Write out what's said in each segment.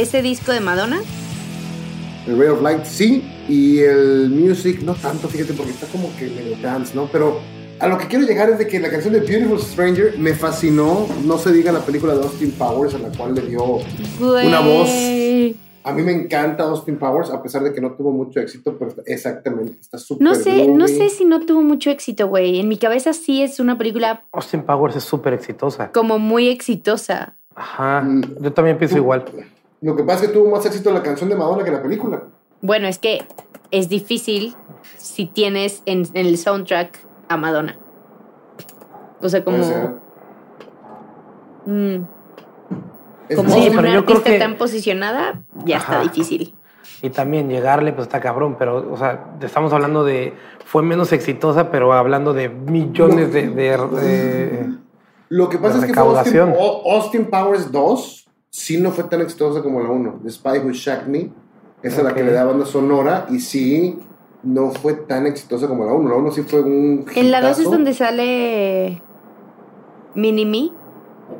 ese disco de Madonna? El Ray of Light sí, y el Music no tanto, fíjate, porque está como que medio dance, ¿no? Pero a lo que quiero llegar es de que la canción de Beautiful Stranger me fascinó, no se diga la película de Austin Powers, a la cual le dio una voz. A mí me encanta Austin Powers, a pesar de que no tuvo mucho éxito, pero exactamente, está súper No sé, no sé si no tuvo mucho éxito, güey. En mi cabeza sí es una película... Austin Powers es súper exitosa. Como muy exitosa. Ajá, mm. yo también pienso igual. Lo que pasa es que tuvo más éxito la canción de Madonna que la película. Bueno, es que es difícil si tienes en, el soundtrack a Madonna. O sea, como. Mm, como sí, una yo artista que... tan posicionada, ya está difícil. Y también llegarle, pues está cabrón, pero, o sea, estamos hablando de. Fue menos exitosa, pero hablando de millones de. Lo que pasa es que Austin, Austin, Powers 2 sí no fue tan exitosa como la 1. The Spy Who Shacked Me esa es la que le da banda sonora y sí no fue tan exitosa como la 1. La 1 sí fue un. ¿En la 2 es donde sale Mini-Me?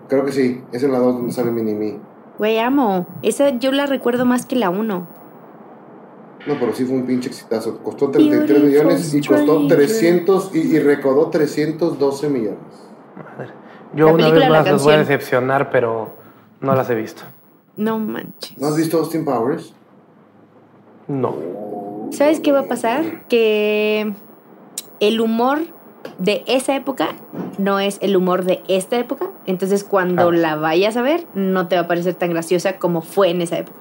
Creo que sí, es en la 2 donde sale Mini-Me. Güey, amo. Esa yo la recuerdo más que la 1. No, pero sí fue un pinche exitazo. Costó 33 millones y costó 300 y, y, recaudó 312 millones. Yo una vez más los voy a decepcionar, pero no las he visto. No manches. ¿No has visto Austin Powers? No. ¿Sabes qué va a pasar? Que el humor de esa época no es el humor de esta época. Entonces, cuando la vayas a ver, no te va a parecer tan graciosa como fue en esa época.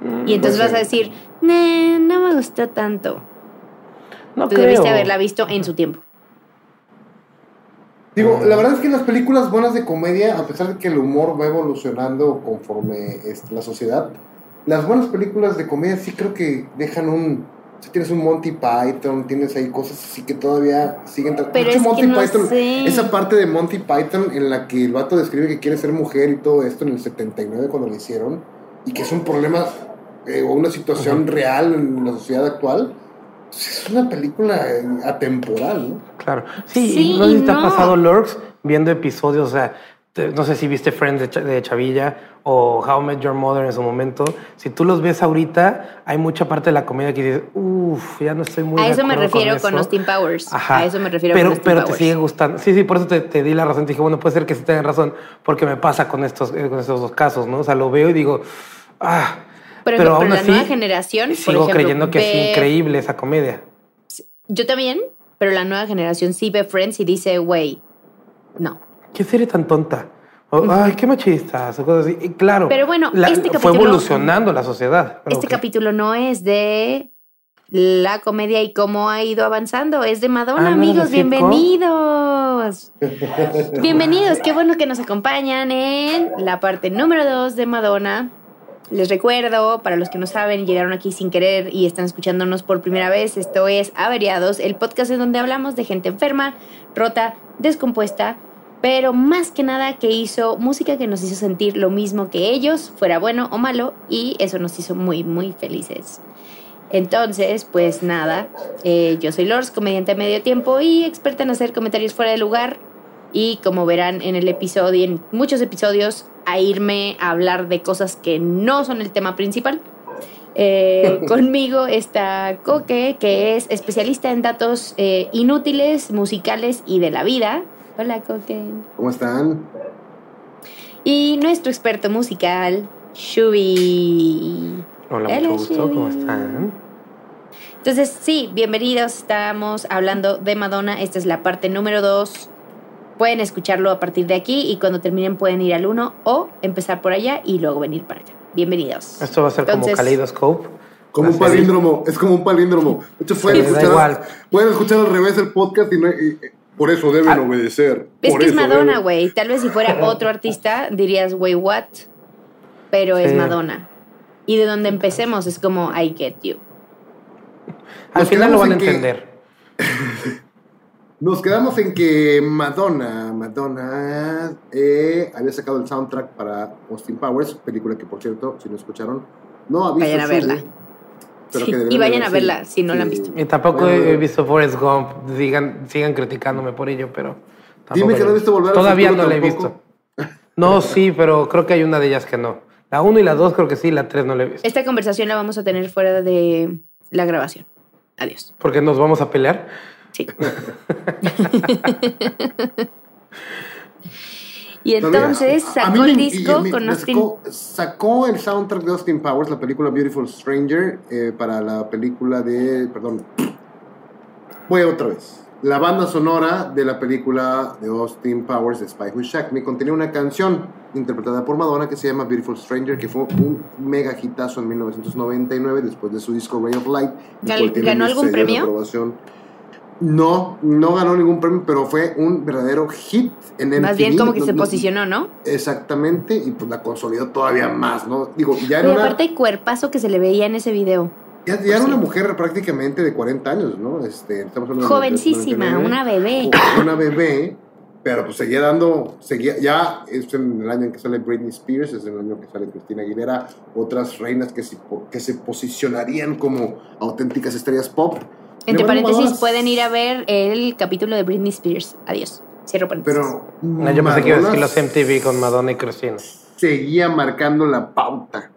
Mm, y entonces vas a decir, no me gustó tanto. No Tú debiste haberla visto en su tiempo. Digo, la verdad es que las películas buenas de comedia, a pesar de que el humor va evolucionando conforme este, la sociedad, las buenas películas de comedia sí creo que dejan un. Si tienes un Monty Python, tienes ahí cosas así que todavía siguen. Pero es Monty Python, esa parte de Monty Python en la que el vato describe que quiere ser mujer y todo esto en el 79 cuando lo hicieron, y que es un problema eh, o una situación real en la sociedad actual. Pues es una película eh, atemporal, ¿no? Claro. Sí, no sé si te ha pasado, Lurks, viendo episodios, o sea, no sé si viste Friends de, Chavilla o How I Met Your Mother en su momento. Si tú los ves ahorita, hay mucha parte de la comedia que dices, uff, ya no estoy muy. A eso me refiero con, Austin Powers. Ajá. A eso me refiero pero, con Austin Pero te sigue gustando. Sí, sí, por eso te, di la razón. Te dije, bueno, puede ser que sí tengan razón, porque me pasa con estos, eh, con estos dos casos, ¿no? O sea, lo veo y digo, ah. Pero, pero aún la nueva generación. Sigo creyendo que es increíble esa comedia. Yo también, pero la nueva generación sí ve Friends y dice, güey, no ¿qué serie tan tonta? ay, qué machistas, o cosas así. Y claro, pero bueno, este fue evolucionando la sociedad. Este capítulo no es de la comedia y cómo ha ido avanzando. Es de Madonna, ah, amigos, bienvenidos. bienvenidos, qué bueno que nos acompañan en la parte número dos de Madonna. Les recuerdo, para los que no saben, llegaron aquí sin querer y están escuchándonos por primera vez, esto es Averiados, el podcast en donde hablamos de gente enferma, rota, descompuesta, pero más que nada que hizo música que nos hizo sentir lo mismo que ellos, fuera bueno o malo, y eso nos hizo muy, muy felices. Entonces, pues nada, eh, yo soy Lors, comediante a medio tiempo y experta en hacer comentarios fuera de lugar. Y como verán en el episodio, en muchos episodios, a irme a hablar de cosas que no son el tema principal. Eh, conmigo está Coque, que es especialista en datos eh, inútiles, musicales y de la vida. Hola, Coque. ¿Cómo están? Y nuestro experto musical, Shubi. Hola, mucho gusto. ¿Cómo están? Entonces, sí, bienvenidos. Estamos hablando de Madonna. Esta es la parte número dos. Pueden escucharlo a partir de aquí y cuando terminen pueden ir al uno o empezar por allá y luego venir para acá. Bienvenidos. Esto va a ser como Kaleidoscope. Como un palíndromo, es como un palíndromo. De hecho, pueden, escuchar, pueden escuchar al revés el podcast y, no, por eso deben ah, obedecer. Es que es Madonna, güey. Tal vez si fuera otro artista dirías, güey, what? Pero es Madonna. Y de donde empecemos es como, I get you. Al final lo van a entender. Nos quedamos en que Madonna, Madonna eh, había sacado el soundtrack para Austin Powers, película que por cierto, si no escucharon, no ha visto. Vayan a verla y vayan a verla si no la han visto. Y tampoco he visto Forrest Gump. Digan, sigan criticándome por ello, pero. Dime que no he visto volver Todavía no la he visto. No, sí, pero creo que hay una de ellas que no. La 1 y la 2 creo que sí, la 3 no la he visto. Esta conversación la vamos a tener fuera de la grabación. Adiós. ¿Por qué nos vamos a pelear? Sí. y entonces sacó el disco con Austin. Sacó, sacó, el soundtrack de Austin Powers, la película Beautiful Stranger, eh, para la película de. Perdón. Voy otra vez. La banda sonora de la película de Austin Powers Spy Who Shack Me contenía una canción interpretada por Madonna que se llama Beautiful Stranger, que fue un mega hitazo en 1999 después de su disco Ray of Light. ¿Ganó algún premio? No, no ganó ningún premio, pero fue un verdadero hit en el Más bien como que se posicionó, ¿no? Exactamente, y pues la consolidó todavía más, ¿no? Digo, ya era aparte el cuerpazo que se le veía en ese video. Ya, era una mujer prácticamente de 40 años, ¿no? Este, estamos Jovencísima, una bebé. Una bebé, pero pues seguía dando, seguía, ya es en el año en que sale Britney Spears, es en el año que sale Cristina Aguilera, otras reinas que se, que se posicionarían como auténticas estrellas pop. Entre paréntesis, pueden ir a ver el capítulo de Britney Spears. Adiós. Cierro paréntesis. Pero. No, yo pensé que iba a decir los MTV con Madonna y Cristina. Seguía marcando la pauta.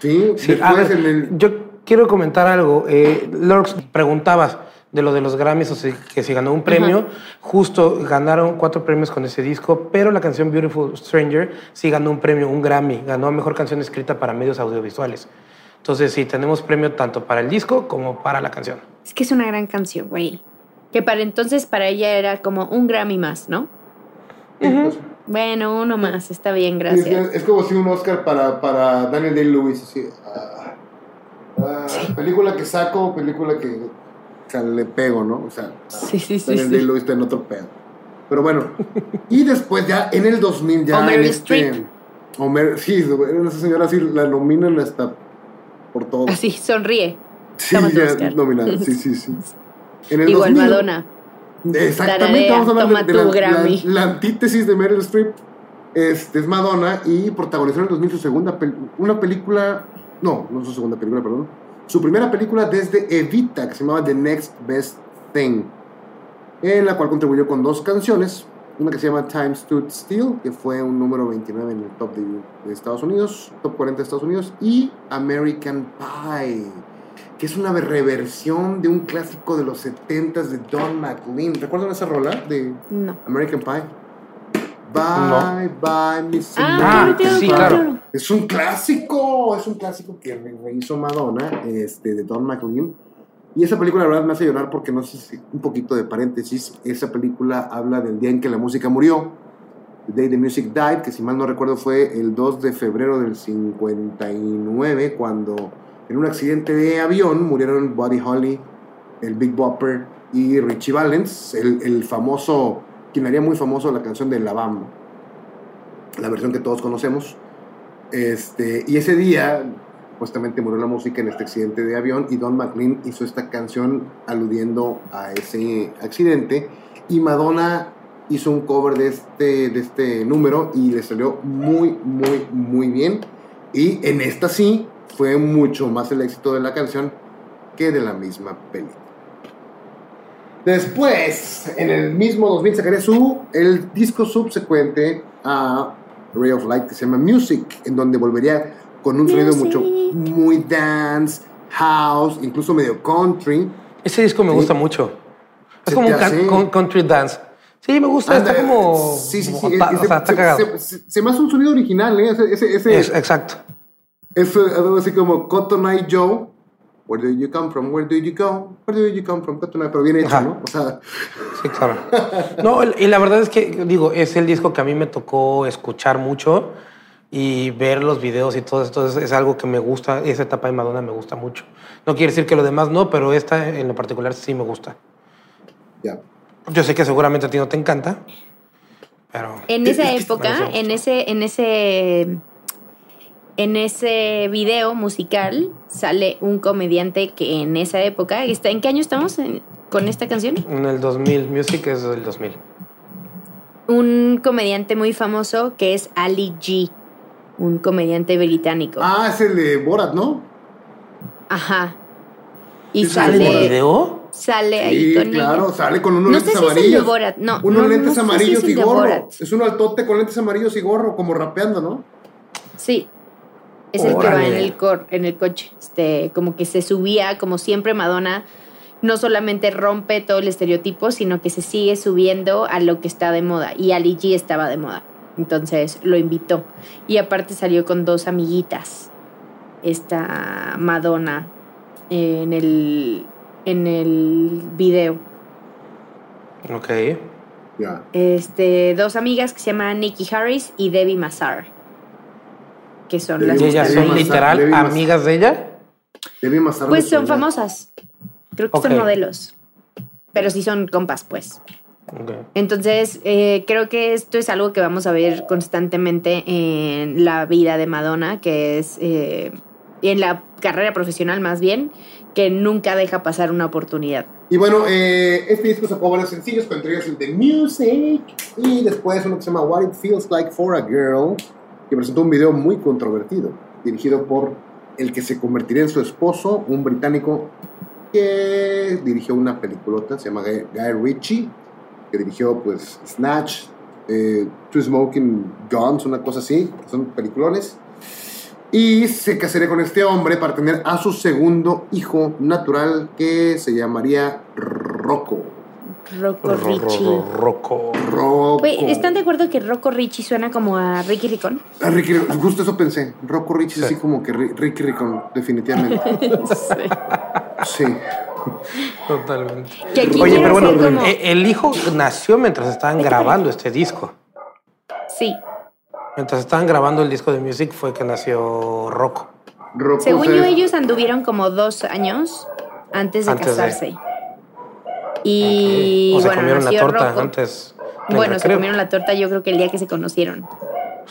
Sí, sí a ver, el... yo quiero comentar algo. Eh, Lorx, preguntabas de lo de los Grammys, o sea, que si ganó un premio, justo ganaron cuatro premios con ese disco, pero la canción Beautiful Stranger sí ganó un premio, un Grammy, ganó Mejor Canción Escrita para Medios Audiovisuales. Entonces sí, tenemos premio tanto para el disco como para la canción. Es que es una gran canción, güey. Que para entonces para ella era como un Grammy más, ¿no? Bueno, uno más, está bien, gracias. Es, como si un Oscar para, para Daniel Day-Lewis, así. Ah, ah, película que saco, película que le pego, ¿no? O sea, sí, sí, sí, Daniel Day-Lewis está en otro pedo. Pero bueno, y después ya en el 2000 ya... Homer en este, Homer, sí, esa señora así la nominan hasta por todo. Así, sonríe. Sí, ya nominada, sí, sí, sí. En el Igual 2000, Madonna. Exactamente, vamos a hablar de, la, la, antítesis de Meryl Streep. Este, es Madonna y protagonizó en el 2000 su segunda una película, no, no su segunda película, perdón, su primera película desde Evita, que se llamaba The Next Best Thing, en la cual contribuyó con dos canciones, una que se llama Time Stood Still, que fue un número 29 en el top de, Estados Unidos, top 40 de Estados Unidos, y American Pie, que es una reversión de un clásico de los 70s de Don McLean. ¿Recuerdan esa rola de American Pie? Bye, bye, Miss ah, sí, claro. Es un clásico, es un clásico que hizo Madonna, este, de Don McLean y esa película, la verdad, me hace llorar porque, no sé si, un poquito de paréntesis, esa película habla del día en que la música murió, The Day the Music Died, que si mal no recuerdo fue el 2 de febrero del 59, cuando en un accidente de avión murieron Buddy Holly, el Big Bopper y Richie Valens, el, el famoso, quien haría muy famoso la canción de La Bamba, la versión que todos conocemos. Este, y ese día supuestamente murió la música en este accidente de avión y Don McLean hizo esta canción aludiendo a ese accidente y Madonna hizo un cover de este, de este número y le salió muy, muy, muy bien. Y en esta sí fue mucho más el éxito de la canción que de la misma película. Después, en el mismo 2000 sacaría su, el disco subsecuente a Ray of Light que se llama Music, en donde volvería con un sonido mucho, muy dance, house, incluso medio country. Ese disco me gusta mucho. Es como un country dance. Sí, me gusta, está como... Sí, sí, sí. o sea, está cagado. Se, me hace un sonido original, ¿eh? Ese, ese, es, exacto. Es algo así como Cotton Eye Joe. Where do you come from? Where do you go? Where do you come from? Cotton Eye, pero bien hecho, ¿no? O sea... Sí, claro. No, y la verdad es que, digo, es el disco que a mí me tocó escuchar mucho y ver los videos y todo esto es, algo que me gusta, esa etapa de Madonna me gusta mucho. No quiere decir que lo demás no, pero esta en lo particular sí me gusta. Ya. Yo sé que seguramente a ti no te encanta, pero... En esa época, en ese, en ese, en ese video musical sale un comediante que en esa época, ¿en qué año estamos con esta canción? En el 2000, Music es del 2000. Un comediante muy famoso que es Ali G un comediante británico. Ah, es el de Borat, ¿no? Ajá. Y sale. ¿En el video? Sale ahí sí, claro, sale con unos lentes amarillos. Es el de Borat, no. Unos lentes amarillos y gorro. Es un altote con lentes amarillos y gorro, como rapeando, ¿no? Sí. Es el que va en el, cor, en el coche. Este, como que se subía, como siempre Madonna no solamente rompe todo el estereotipo, sino que se sigue subiendo a lo que está de moda. Y Ali G estaba de moda. Entonces lo invitó. Y aparte salió con dos amiguitas. Esta Madonna en el, en el video. Ok. Este, dos amigas que se llaman Nikki Harris y Debbie Mazar. Que son las ¿Y ellas son literal amigas de ella? Debbie Mazar. Pues son famosas. Creo que son modelos. Pero sí son compas, pues. Entonces, eh, creo que esto es algo que vamos a ver constantemente en la vida de Madonna, que es eh, en la carrera profesional más bien, que nunca deja pasar una oportunidad. Y bueno, eh, este disco sacó varios sencillos, con entre ellos el de Music y después uno que se llama What It Feels Like for a Girl, que presentó un video muy controvertido, dirigido por el que se convertiría en su esposo, un británico que dirigió una peliculota, se llama Guy Ritchie, que dirigió pues Snatch, eh, Two Smoking Guns, una cosa así, son peliculones. Y se casaría con este hombre para tener a su segundo hijo natural que se llamaría Rocco. Rocco Richie. Rocco. Rocco. ¿Están de acuerdo que Rocco Richie suena como a Ricky Ricón? A Ricky, justo eso pensé. Rocco Richie, así como que Ricky Ricón, definitivamente. sí. Totalmente. Oye, pero bueno, e, el hijo nació mientras estaban grabando este disco. Sí. Mientras estaban grabando el disco de Music fue que nació Rocco. Según yo, ellos anduvieron como dos años antes de casarse. Y o se bueno, comieron la torta antes. Bueno, se comieron la torta yo creo que el día que se conocieron.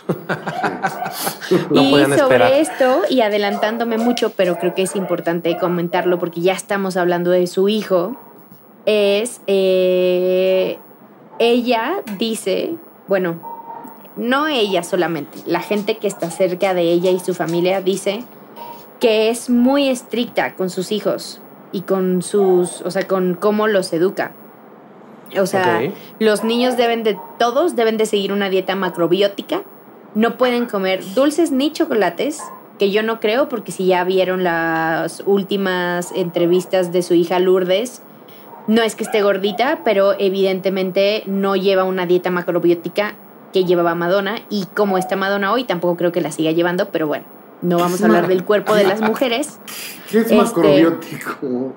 y sobre esto, y adelantándome mucho, pero creo que es importante comentarlo porque ya estamos hablando de su hijo, es eh, ella dice, bueno, no ella solamente, la gente que está cerca de ella y su familia dice que es muy estricta con sus hijos y con sus, o sea, con cómo los educa. O sea, los niños deben de, todos deben de seguir una dieta macrobiótica no pueden comer dulces ni chocolates, que yo no creo, porque si ya vieron las últimas entrevistas de su hija Lourdes, no es que esté gordita, pero evidentemente no lleva una dieta macrobiótica que llevaba Madonna, y como está Madonna hoy, tampoco creo que la siga llevando, pero bueno, no vamos a hablar del cuerpo de las mujeres. ¿Qué es macrobiótico?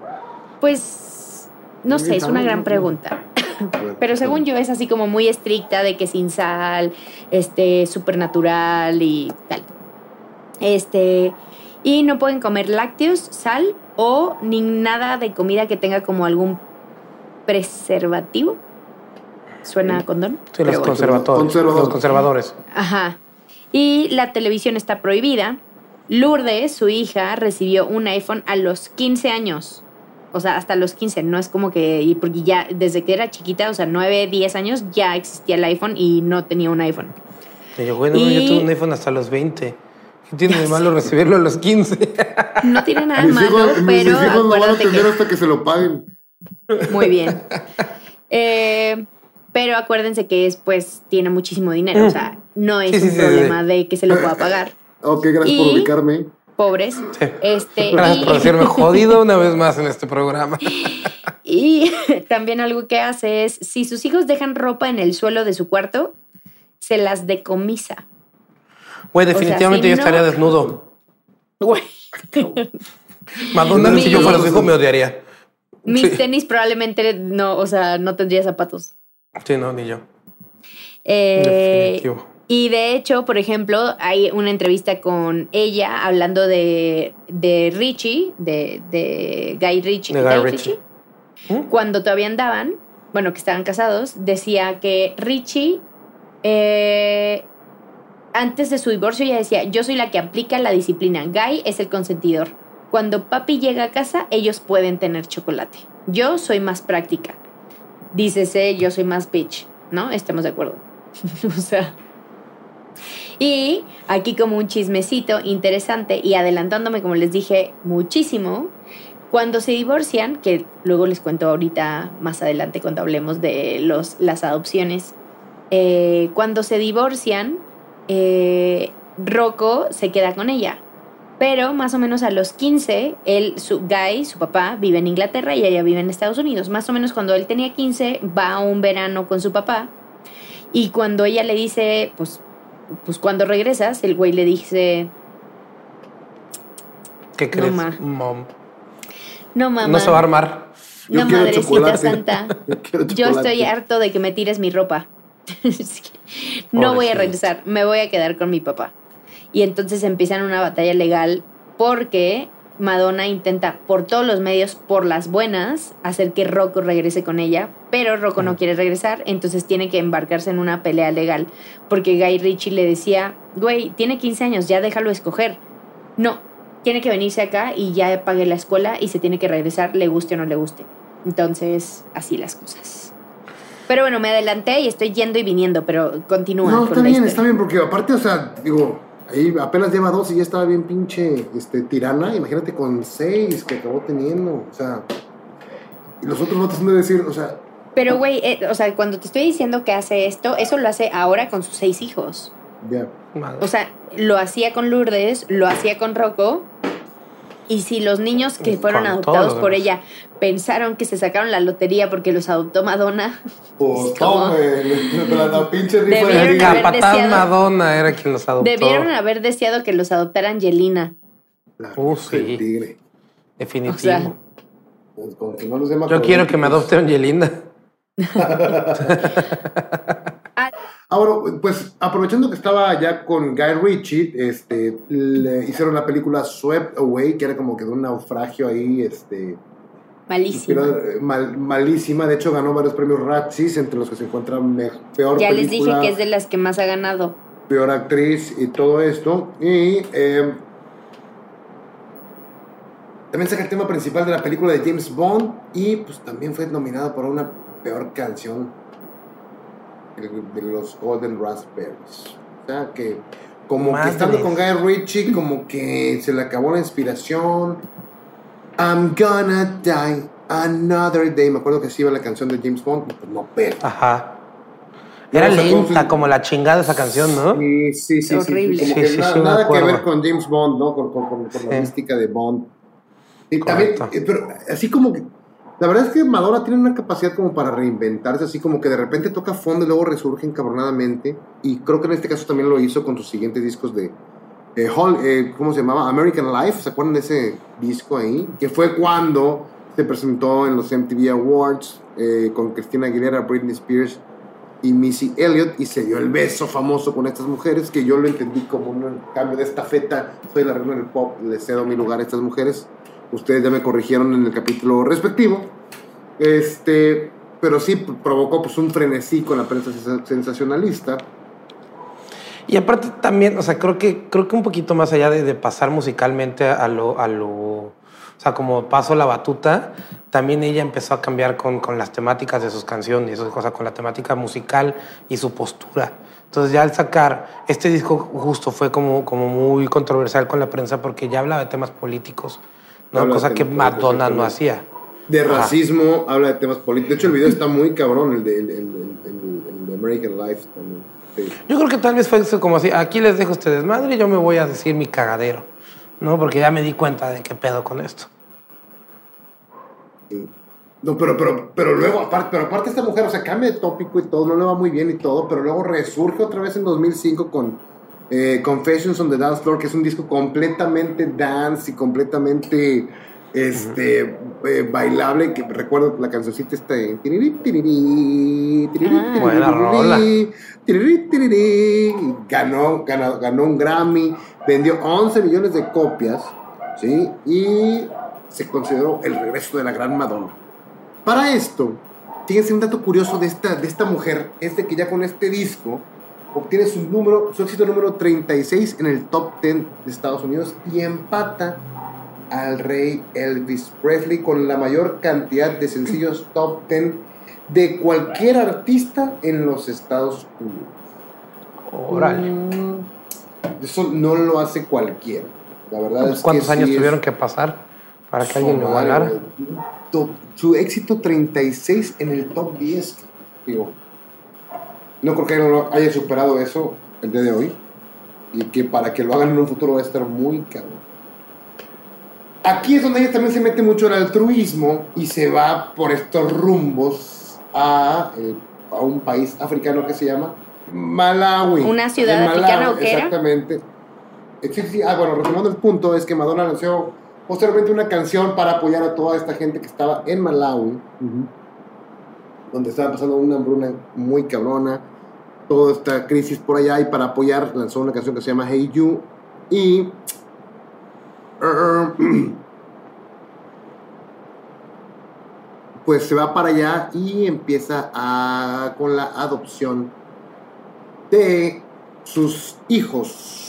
Pues, no sé, es una gran pregunta. Pero según yo es así como muy estricta de que sin sal, este, supernatural y tal. Este, y no pueden comer lácteos, sal o ni nada de comida que tenga como algún preservativo. ¿Suena a condón? Sí, los, conservadores, los conservadores. Ajá. Y la televisión está prohibida. Lourdes, su hija, recibió un iPhone a los 15 años o sea, hasta los 15, no es como que, porque ya desde que era chiquita, o sea, 9, 10 años, ya existía el iPhone y no tenía un iPhone. Y yo, bueno, yo tuve un iPhone hasta los 20. ¿Qué tiene de malo recibirlo a los 15? No tiene nada de malo, pero no van a tener hasta que se lo paguen. Muy bien. Eh, pero acuérdense que después tiene muchísimo dinero, o sea, no es un problema de que se lo pueda pagar. Ok, gracias por ubicarme pobres. Este, Gracias por decirme jodido una vez más en este programa. Y también algo que hace es, si sus hijos dejan ropa en el suelo de su cuarto, se las decomisa. Güey, definitivamente yo estaría desnudo. Güey. Madonna, si yo fuera su hijo, me odiaría. Mis tenis probablemente no, o sea, no tendría zapatos. Sí, no, ni yo. Eh, Definitivo. Y de hecho, por ejemplo, hay una entrevista con ella hablando de, de Richie, de, de Guy Ritchie. De Guy, Ritchie. ¿Mm? Cuando todavía andaban, bueno, que estaban casados, decía que Richie, eh, antes de su divorcio, ya decía, yo soy la que aplica la disciplina. Guy es el consentidor. Cuando papi llega a casa, ellos pueden tener chocolate. Yo soy más práctica. Dícese, yo soy más bitch, ¿no? Estamos de acuerdo. o sea... Y aquí como un chismecito interesante y adelantándome, como les dije, muchísimo, cuando se divorcian, que luego les cuento ahorita más adelante cuando hablemos de los, las adopciones, eh, cuando se divorcian, eh, Rocco se queda con ella Pero más o menos a los 15, él, su Guy, su papá, vive en Inglaterra y ella vive en Estados Unidos. Más o menos cuando él tenía 15, va a un verano con su papá. Y cuando ella le dice, pues, pues cuando regresas, el güey le dice... ¿Qué crees, ma. mom? No, mamá. No se va a armar. Yo no, madrecita chocolate. santa. Yo Yo estoy harto de que me tires mi ropa. No voy a regresar, me voy a quedar con mi papá. Y entonces empiezan una batalla legal porque Madonna intenta por todos los medios, por las buenas, hacer que Rocco regrese con ella, pero Rocco no quiere regresar, entonces tiene que embarcarse en una pelea legal, porque Guy Ritchie le decía, güey, tiene 15 años, ya déjalo escoger. No, tiene que venirse acá y ya pague la escuela y se tiene que regresar, le guste o no le guste. Entonces, así las cosas. Pero bueno, me adelanté y estoy yendo y viniendo, pero continúa. No, está bien, está bien, porque aparte, o sea, digo, ahí apenas lleva dos y ya estaba bien pinche este, tirana. Imagínate con seis que acabó teniendo. O sea, y los otros no te de decir, o sea, Pero, güey, eh, o sea, cuando te estoy diciendo que hace esto, eso lo hace ahora con sus seis hijos. ya. Madre. O sea, lo hacía con Lourdes, lo hacía con Rocco. Y si los niños que fueron Con adoptados por ella pensaron que se sacaron la lotería porque los adoptó Madonna, Pues tome, la, la pinche rifa Debieron de capataz deseado- Madonna era quien los adoptó. debieron haber deseado que los adoptara Angelina. La Uh, sí. tigre. Definitivo. O sea, Pues, no los Yo quiero que me adopte Angelina. Ah, bueno, pues aprovechando que estaba ya con Guy Ritchie, este, le hicieron la película Swept Away, que era como que de un naufragio ahí, este, malísima. eh, mal- malísima. De hecho, ganó varios premios Razzies, entre los que se encuentra me- peor Ya les dije que es de las que más ha ganado. peor actriz y todo esto. Y eh, también saca el tema principal de la película de James Bond y pues también fue nominado por una peor canción de, los Golden Raspberries. O sea que como Madres. que estando con Guy Ritchie como que se le acabó la inspiración. I'm gonna die another day. Me acuerdo que sí iba la canción de James Bond, pues no pega. Ajá. Era lenta su- como la chingada esa canción, ¿no? Sí, sí, sí. Horrible. Sí, como Sí, que sí, na- sí, me nada que ver con James Bond, ¿no? Con, con- con- con la mística de Bond. Y también, Correcto. eh, pero así como que. La verdad es que Madonna tiene una capacidad como para reinventarse, así como que de repente toca fondo y luego resurge encabronadamente. Y creo que en este caso también lo hizo con sus siguientes discos de. eh, Hall- eh, ¿Cómo se llamaba? American Life. ¿Se acuerdan de ese disco ahí? Que fue cuando se presentó en los MTV Awards eh, con Christina Aguilera, Britney Spears y Missy Elliott y se dio el beso famoso con estas mujeres que yo lo entendí como un cambio de estafeta. Soy la reina del pop, le cedo mi lugar a estas mujeres. Ustedes ya me corrigieron en el capítulo respectivo. Este, pero sí provocó pues un frenesí con la prensa sens- sensacionalista. Y aparte también, o sea, creo que, creo que un poquito más allá de, de pasar musicalmente a lo, a lo, o sea, como paso la batuta, también ella empezó a cambiar con, con las temáticas de sus canciones, o sea, con la temática musical y su postura. Entonces ya al sacar este disco justo fue como, como muy controversial con la prensa porque ya hablaba de temas políticos, ¿no? Cosa que Madonna no hacía. De Ajá. racismo, habla de temas políticos. De hecho, el video está muy cabrón, el de, el, el- el- el- el de American Life también. Sí. Yo creo que tal vez fue eso como así, aquí les dejo a ustedes madre y yo me voy a decir mi cagadero, ¿no? Porque ya me di cuenta de qué pedo con esto. Sí. No, pero, pero, pero luego, aparte, pero aparte esta mujer, o sea, cambia de tópico y todo, no le va muy bien y todo, pero luego resurge otra vez en 2005 con eh, Confessions on the Dance Floor, que es un disco completamente dance y completamente este, eh, bailable, que recuerdo la cancioncita esta de... Ah. ganó, ganó, ganó un Grammy, vendió 11 millones de copias, ¿sí? Y se consideró el regreso de la gran Madonna. Para esto, fíjense un dato curioso de esta, de esta mujer, es de que ya con este disco obtiene su número, su éxito número 36 en el top 10 de Estados Unidos y empata al rey Elvis Presley con la mayor cantidad de sencillos top 10 de cualquier artista en los Estados Unidos. Órale. Mm, Eso no lo hace cualquiera. La verdad es que ¿Cuántos sí años es- tuvieron que pasar para que alguien lo. To- Su éxito 36 en el top 10. Digo, no creo que no haya superado eso el día de hoy. Y que para que lo hagan en un futuro va a estar muy cabrón. aquí es donde ella también se mete mucho el altruismo y se va por estos rumbos a, eh, a un país africano que se llama Malawi. ¿Una ciudad africana o qué Exactamente. Sí, sí, ah, bueno, retomando el punto, es que Madonna lanzó posteriormente una canción para apoyar a toda esta gente que estaba en Malawi, donde estaba pasando una hambruna muy cabrona, toda esta crisis por allá, y para apoyar lanzó una canción que se llama Hey You, y... pues se va para allá y empieza a, con la adopción de sus hijos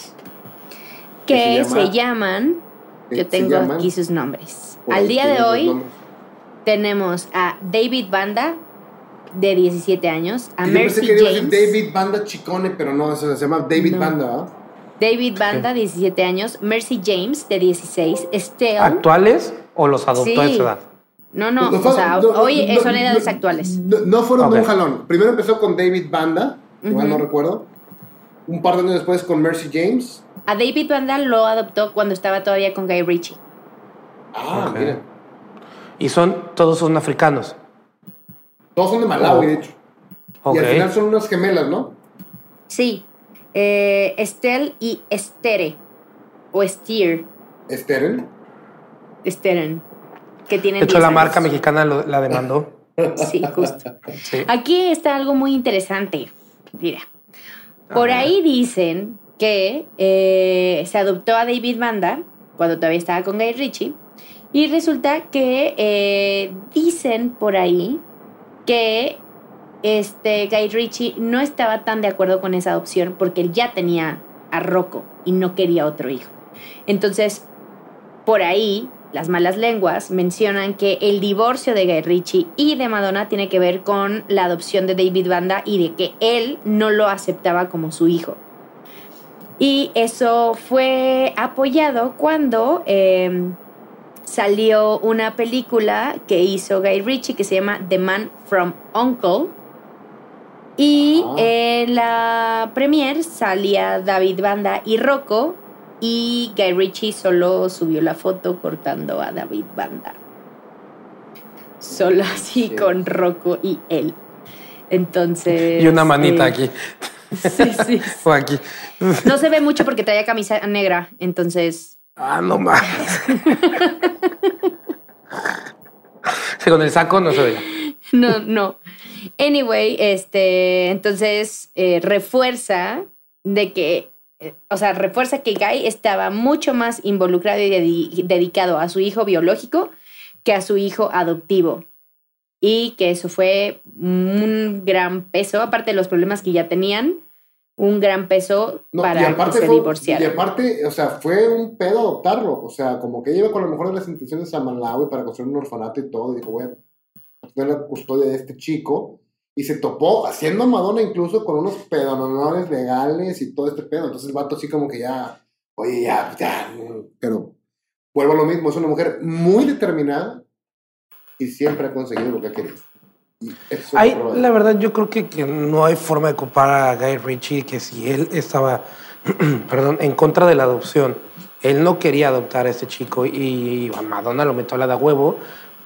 que, se, llaman, yo tengo aquí sus nombres. Al día de hoy tenemos a David Banda, de 17 años, a Mercy James. David Banda Chicone, pero no, se llama David Banda. David Banda, 17 años, Mercy James, de 16, Estelle. ¿Actuales o los adoptó a esa edad? No, no, o sea, hoy son edades actuales. No, fueron de un jalón. Primero empezó con David Banda, igual no recuerdo. Un par de años después con Mercy James. A David Vandal lo adoptó cuando estaba todavía con Guy Ritchie. Ah, mira. Y son, todos son africanos. Todos son de Malawi, de hecho. Y al final son unas gemelas, ¿no? Sí. Eh, Estel y Estere. O Estier. ¿Esteren? Esteren. Que tienen de hecho, la marca mexicana la demandó. sí, justo. Aquí está algo muy interesante. Mira. Por ahí dicen que eh, se adoptó a David Banda cuando todavía estaba con Guy Ritchie. Y resulta que eh, dicen por ahí que este Guy Ritchie no estaba tan de acuerdo con esa adopción porque él ya tenía a Rocco y no quería otro hijo. Entonces, por ahí, las malas lenguas mencionan que el divorcio de Guy Ritchie y de Madonna tiene que ver con la adopción de David Banda y de que él no lo aceptaba como su hijo. Y eso fue apoyado cuando em, salió una película que hizo Guy Ritchie que se llama The Man from Uncle. Y ah. en la premiere salía David Banda y Rocco. Y Guy Ritchie solo subió la foto cortando a David Banda. Solo así con Rocco y él. Entonces. Y una manita aquí. Sí, sí. o aquí. No se ve mucho porque traía camisa negra, entonces. Ah, no más. con el saco no se veía. No, no. Anyway, este, entonces eh, refuerza de que, eh, o sea, refuerza que Guy estaba mucho más involucrado y dedicado a su hijo biológico que a su hijo adoptivo. Y que eso fue un gran peso, aparte de los problemas que ya tenían, un gran peso para que se. Y aparte, o sea, fue un pedo adoptarlo. O sea, como que iba con lo mejor de las intenciones a Malawi para construir un orfanato y todo. Y dijo, bueno, tener la custodia de este chico. Y se topó haciendo Madonna incluso con unos pedononores legales y todo este pedo. Entonces el vato así como que ya, oye, ya, ya. Pero vuelvo a lo mismo, es una mujer muy determinada y siempre ha conseguido lo que ha querido. Hay, la verdad, yo creo que, que, no hay forma de comparar a Guy Ritchie que si él estaba, perdón, en contra de la adopción, él no quería adoptar a este chico y, a Madonna lo metió a la de huevo,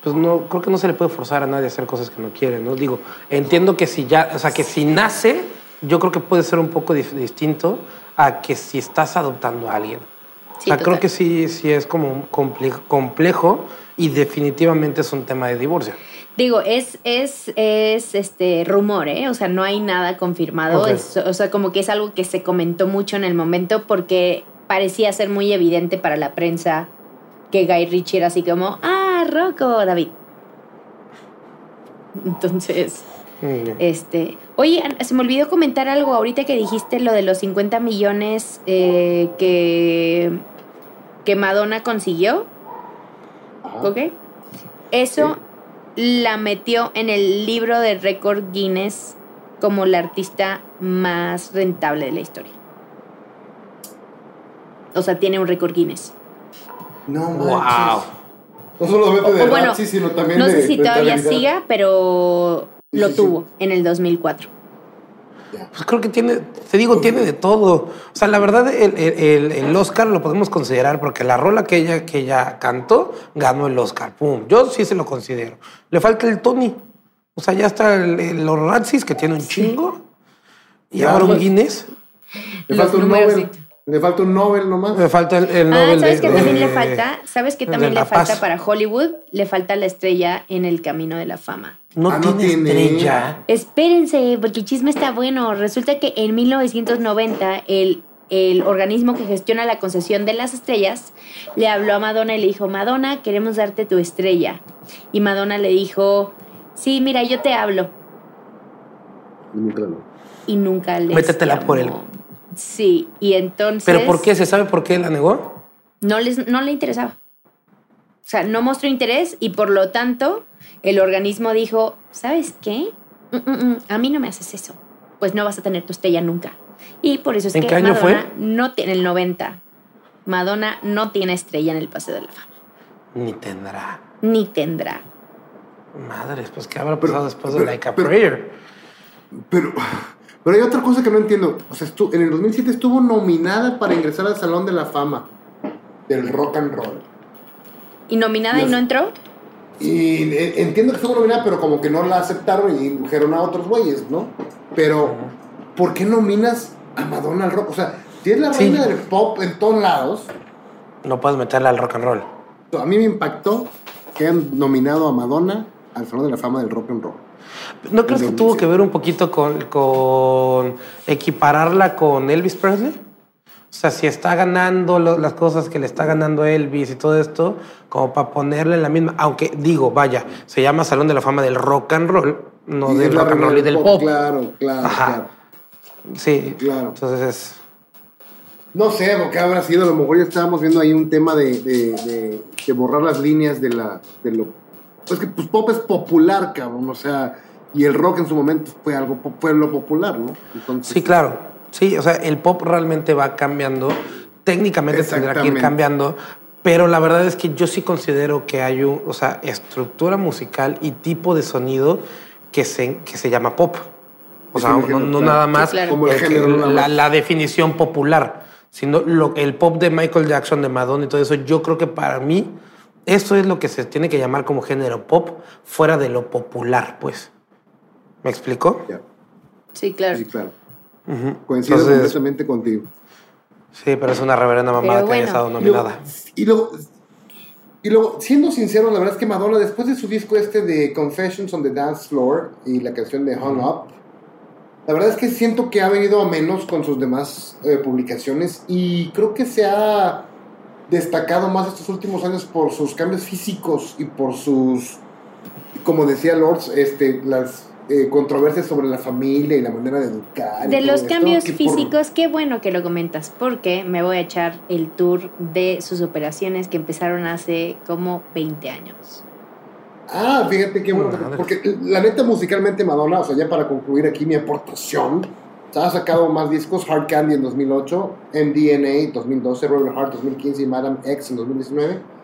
pues no, creo que no se le puede forzar a nadie a hacer cosas que no quiere, ¿no? Digo, entiendo que si ya, o sea, que si nace, yo creo que puede ser un poco distinto a que si estás adoptando a alguien. o sea, creo que sí, sí es como complejo y definitivamente es un tema de divorcio. Digo, es, es, es este rumor, ¿eh? O sea, no hay nada confirmado. o sea, como que es algo que se comentó mucho en el momento porque parecía ser muy evidente para la prensa que Guy Ritchie era así como, ah, Rocco, David. Entonces, este, oye, se me olvidó comentar algo ahorita que dijiste lo de los 50 millones eh, que, que Madonna consiguió. ¿Ok? Eso la metió en el libro de récord Guinness como la artista más rentable de la historia. O sea, tiene un récord Guinness. No wow. No solamente de bueno, sino también no sé si todavía siga, pero lo tuvo en el 2004. Pues creo que tiene, te digo, tiene de todo. O sea, la verdad, el, el, el, Oscar lo podemos considerar porque la rola que ella, que ella cantó ganó el Oscar. Pum. Yo sí se lo considero. Le falta el Tony. O sea, ya está los Razzies, que tiene un chingo. Y ahora un Guinness. Le falta un Nobel. Le falta un Nobel nomás. Le falta el, ah, Nobel. ¿sabes qué también le falta? ¿Sabes qué también le falta para Hollywood? Le falta la estrella en el camino de la fama. No, ah, tiene, estrella. Espérense, porque el chisme está bueno. Resulta que en 1990 el, el organismo que gestiona la concesión de las estrellas le habló a Madonna y le dijo, Madonna, queremos darte tu estrella. Y Madonna le dijo, sí, mira, yo te hablo. Y nunca, no. Y nunca le Métetela por él. Sí, y entonces... ¿Pero por qué? ¿Se sabe por qué la negó? No, les, no le interesaba. O sea, no mostró interés y por lo tanto el organismo dijo, ¿sabes qué? Mm, mm, mm, a mí no me haces eso. Pues no vas a tener tu estrella nunca. Y por eso es ¿En que qué año Madonna fue? no tiene el 90. Madonna no tiene estrella en el Paseo de la Fama. Ni tendrá. Ni tendrá. Madres, pues ¿qué habrá pasado después de Like a Prayer? Pero... Pero hay otra cosa que no entiendo. O sea, en el 2007 estuvo nominada para ingresar al Salón de la Fama del rock and roll. ¿Y nominada y no entró? Y entiendo que estuvo nominada, pero como que no la aceptaron y indujeron a otros güeyes, ¿no? Pero, ¿por qué nominas a Madonna al rock? O sea, si es la reina del pop en todos lados. No puedes meterla al rock and roll. A mí me impactó que hayan nominado a Madonna al Salón de la Fama del rock and roll. ¿No crees que tuvo que ver un poquito con, con equipararla con Elvis Presley? O sea, si está ganando las cosas que le está ganando Elvis y todo esto, como para ponerle en la misma. Aunque digo, vaya, se llama Salón de la Fama del Rock and Roll, no del rock and roll y del pop. Claro, claro, claro. Sí, claro. Entonces es. No sé, porque habrá sido, a lo mejor ya estábamos viendo ahí un tema de, de, de, borrar las líneas de la. De lo, pues que pues, pop es popular, cabrón. O sea, y el rock en su momento fue algo fue lo popular, ¿no? sí, claro. Sí, o sea, el pop realmente va cambiando. Técnicamente tendrá que ir cambiando, pero la verdad es que yo sí considero que hay un, o sea, estructura musical y tipo de sonido que se, que se llama pop. O sea, no, nada más como el género, la, la, definición popular, sino lo, el pop de Michael Jackson, de Madonna y todo eso. Yo creo que para mí eso es lo que se tiene que llamar como género pop, fuera de lo popular, pues. ¿Me explicó? Sí, claro. Sí, claro. Coincido completamente contigo. Sí, pero es una reverenda mamada que haya estado nominada. Y luego, y luego, siendo sincero, la verdad es que Madonna, después de su disco este de Confessions on the Dance Floor y la canción de Hung Up, la verdad es que siento que ha venido a menos con sus demás eh, publicaciones y creo que se ha destacado más estos últimos años por sus cambios físicos y por sus, como decía Lords, este, las eh, controversias sobre la familia y la manera de educar. De los cambios físicos, qué bueno que lo comentas, porque me voy a echar el tour de sus operaciones que empezaron hace como 20 años. Ah, fíjate qué bueno, porque la neta musicalmente Madonna, o sea, ya para concluir aquí mi aportación, ha sacado más discos, Hard Candy en 2008, MDNA 2012, Robin Heart 2015 y Madame X en 2019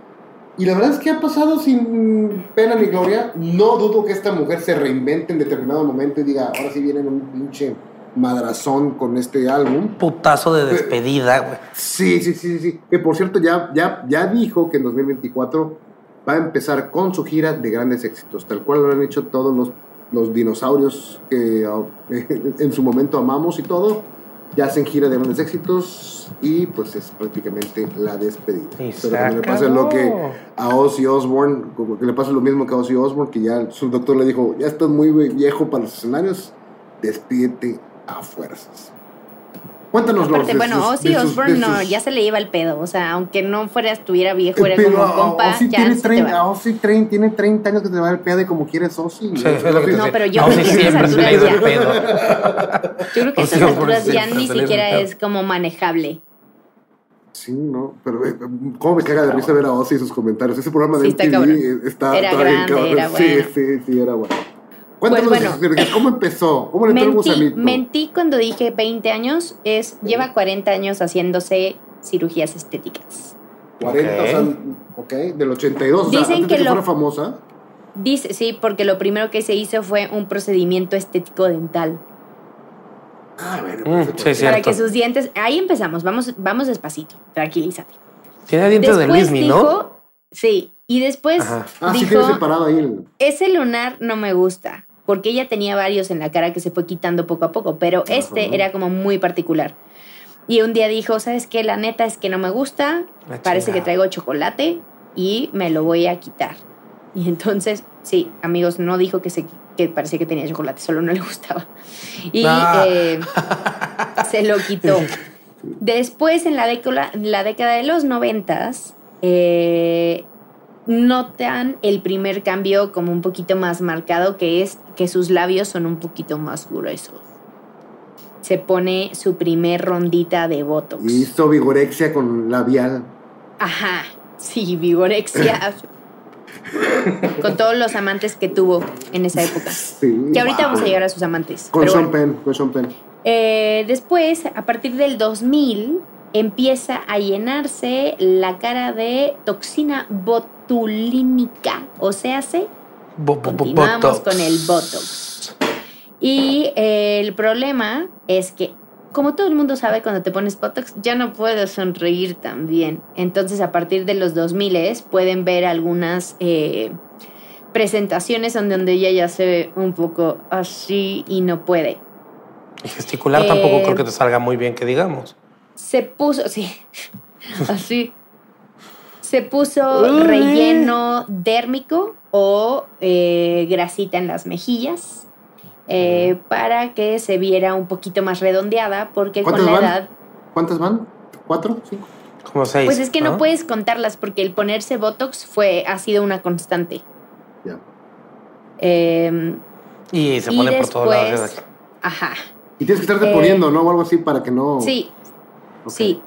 y la verdad es que ha pasado sin pena ni gloria. No dudo que esta mujer se reinvente en determinado momento y diga, ahora sí viene un pinche madrazón con este álbum. Putazo de despedida, güey. Sí, sí, sí, sí. Que por cierto ya, ya, ya dijo que en 2024 va a empezar con su gira de grandes éxitos, tal cual lo han hecho todos los, los dinosaurios que en su momento amamos y todo ya hacen gira de grandes éxitos y pues es prácticamente la despedida. Pero le pasa lo que a Ozzy Osbourne, que le pasa lo mismo que a Ozzy Osbourne, que ya su doctor le dijo, ya estás muy viejo para los escenarios, despídete a fuerzas. Cuéntanos, Aparte, bueno, Ozzy Osbourne no, ya se le iba el pedo. O sea, aunque no fuera, estuviera viejo, era como compa. Ozzy ya tiene, se 30, te va. Ozzy train, tiene 30 años que te va el pedo de como quieres Ozzy. Sí, es lo que No, pero yo creo Ozzy que a esas siempre se le ha ido el alturas pedo. Yo creo que a Ozzy esas alturas ya ni siquiera es como manejable. Sí, no, pero eh, cómo me caga de risa ver a Ozzy y sus comentarios. Ese programa de Sí, está MTV cabrón. está, Era grande, cabrón. era Sí, bueno. sí, sí, era bueno. Cuéntanos, Pues bueno. ¿cómo empezó? ¿Cómo le entró el Mentí, gusanito? mentí cuando dije 20 años, es lleva 40 años haciéndose cirugías estéticas. 40, o sea, ok, del 82, o sea, Dicen antes que de que lo- fuera famosa. Dice, sí, porque lo primero que se hizo fue un procedimiento estético dental. Ah, bueno, Mm, pues, sí, es para cierto. que sus dientes. Ahí empezamos, vamos, vamos despacito, tranquilízate. Tiene dientes de Después Luismi, ¿no? Sí, y después Ajá. Ah, sí tiene separado ahí el. ese lunar no me gusta, porque ella tenía varios en la cara que se fue quitando poco a poco, pero este Ajá. era como muy particular. Y un día dijo, ¿sabes qué? La neta es que no me gusta, La parece que traigo chocolate y me lo voy a quitar. Y entonces, sí, amigos, no dijo que, se, que parecía que tenía chocolate, solo no le gustaba. Y Ah. eh, se lo quitó. Después, en la década, la década de los noventas, eh, notan el primer cambio como un poquito más marcado, que es que sus labios son un poquito más gruesos. Se pone su primer rondita de Botox. Hizo vigorexia con labial. Ajá, sí, vigorexia. con todos los amantes que tuvo en esa época. Sí. Que ahorita wow. vamos a llegar a sus amantes. Con Sean bueno. Penn, con Sean Penn. Eh, después, a partir del 2000, empieza a llenarse la cara de toxina botulínica. O sea, se Bo- continuamos botox. con el Botox. Y eh, el problema es que, como todo el mundo sabe, cuando te pones Botox ya no puedes sonreír tan bien. Entonces, a partir de los 2000 pueden ver algunas eh, presentaciones donde, donde ella ya se ve un poco así y no puede. Y gesticular tampoco Eh, creo que te salga muy bien, que digamos. Se puso, sí, así. Se puso Uy. relleno dérmico o eh, grasita en las mejillas eh, para que se viera un poquito más redondeada porque con ¿Cuántas la van? edad, ¿Cuántas van? ¿Cuatro? ¿Cinco? Como seis. pues es que no puedes contarlas porque el ponerse Botox fue, ha sido una constante. Ya. Eh, Y se y pone por todos lados. ajá. Y tienes que estarte Eh, poniendo, ¿no? O algo así para que no. Sí. Sí.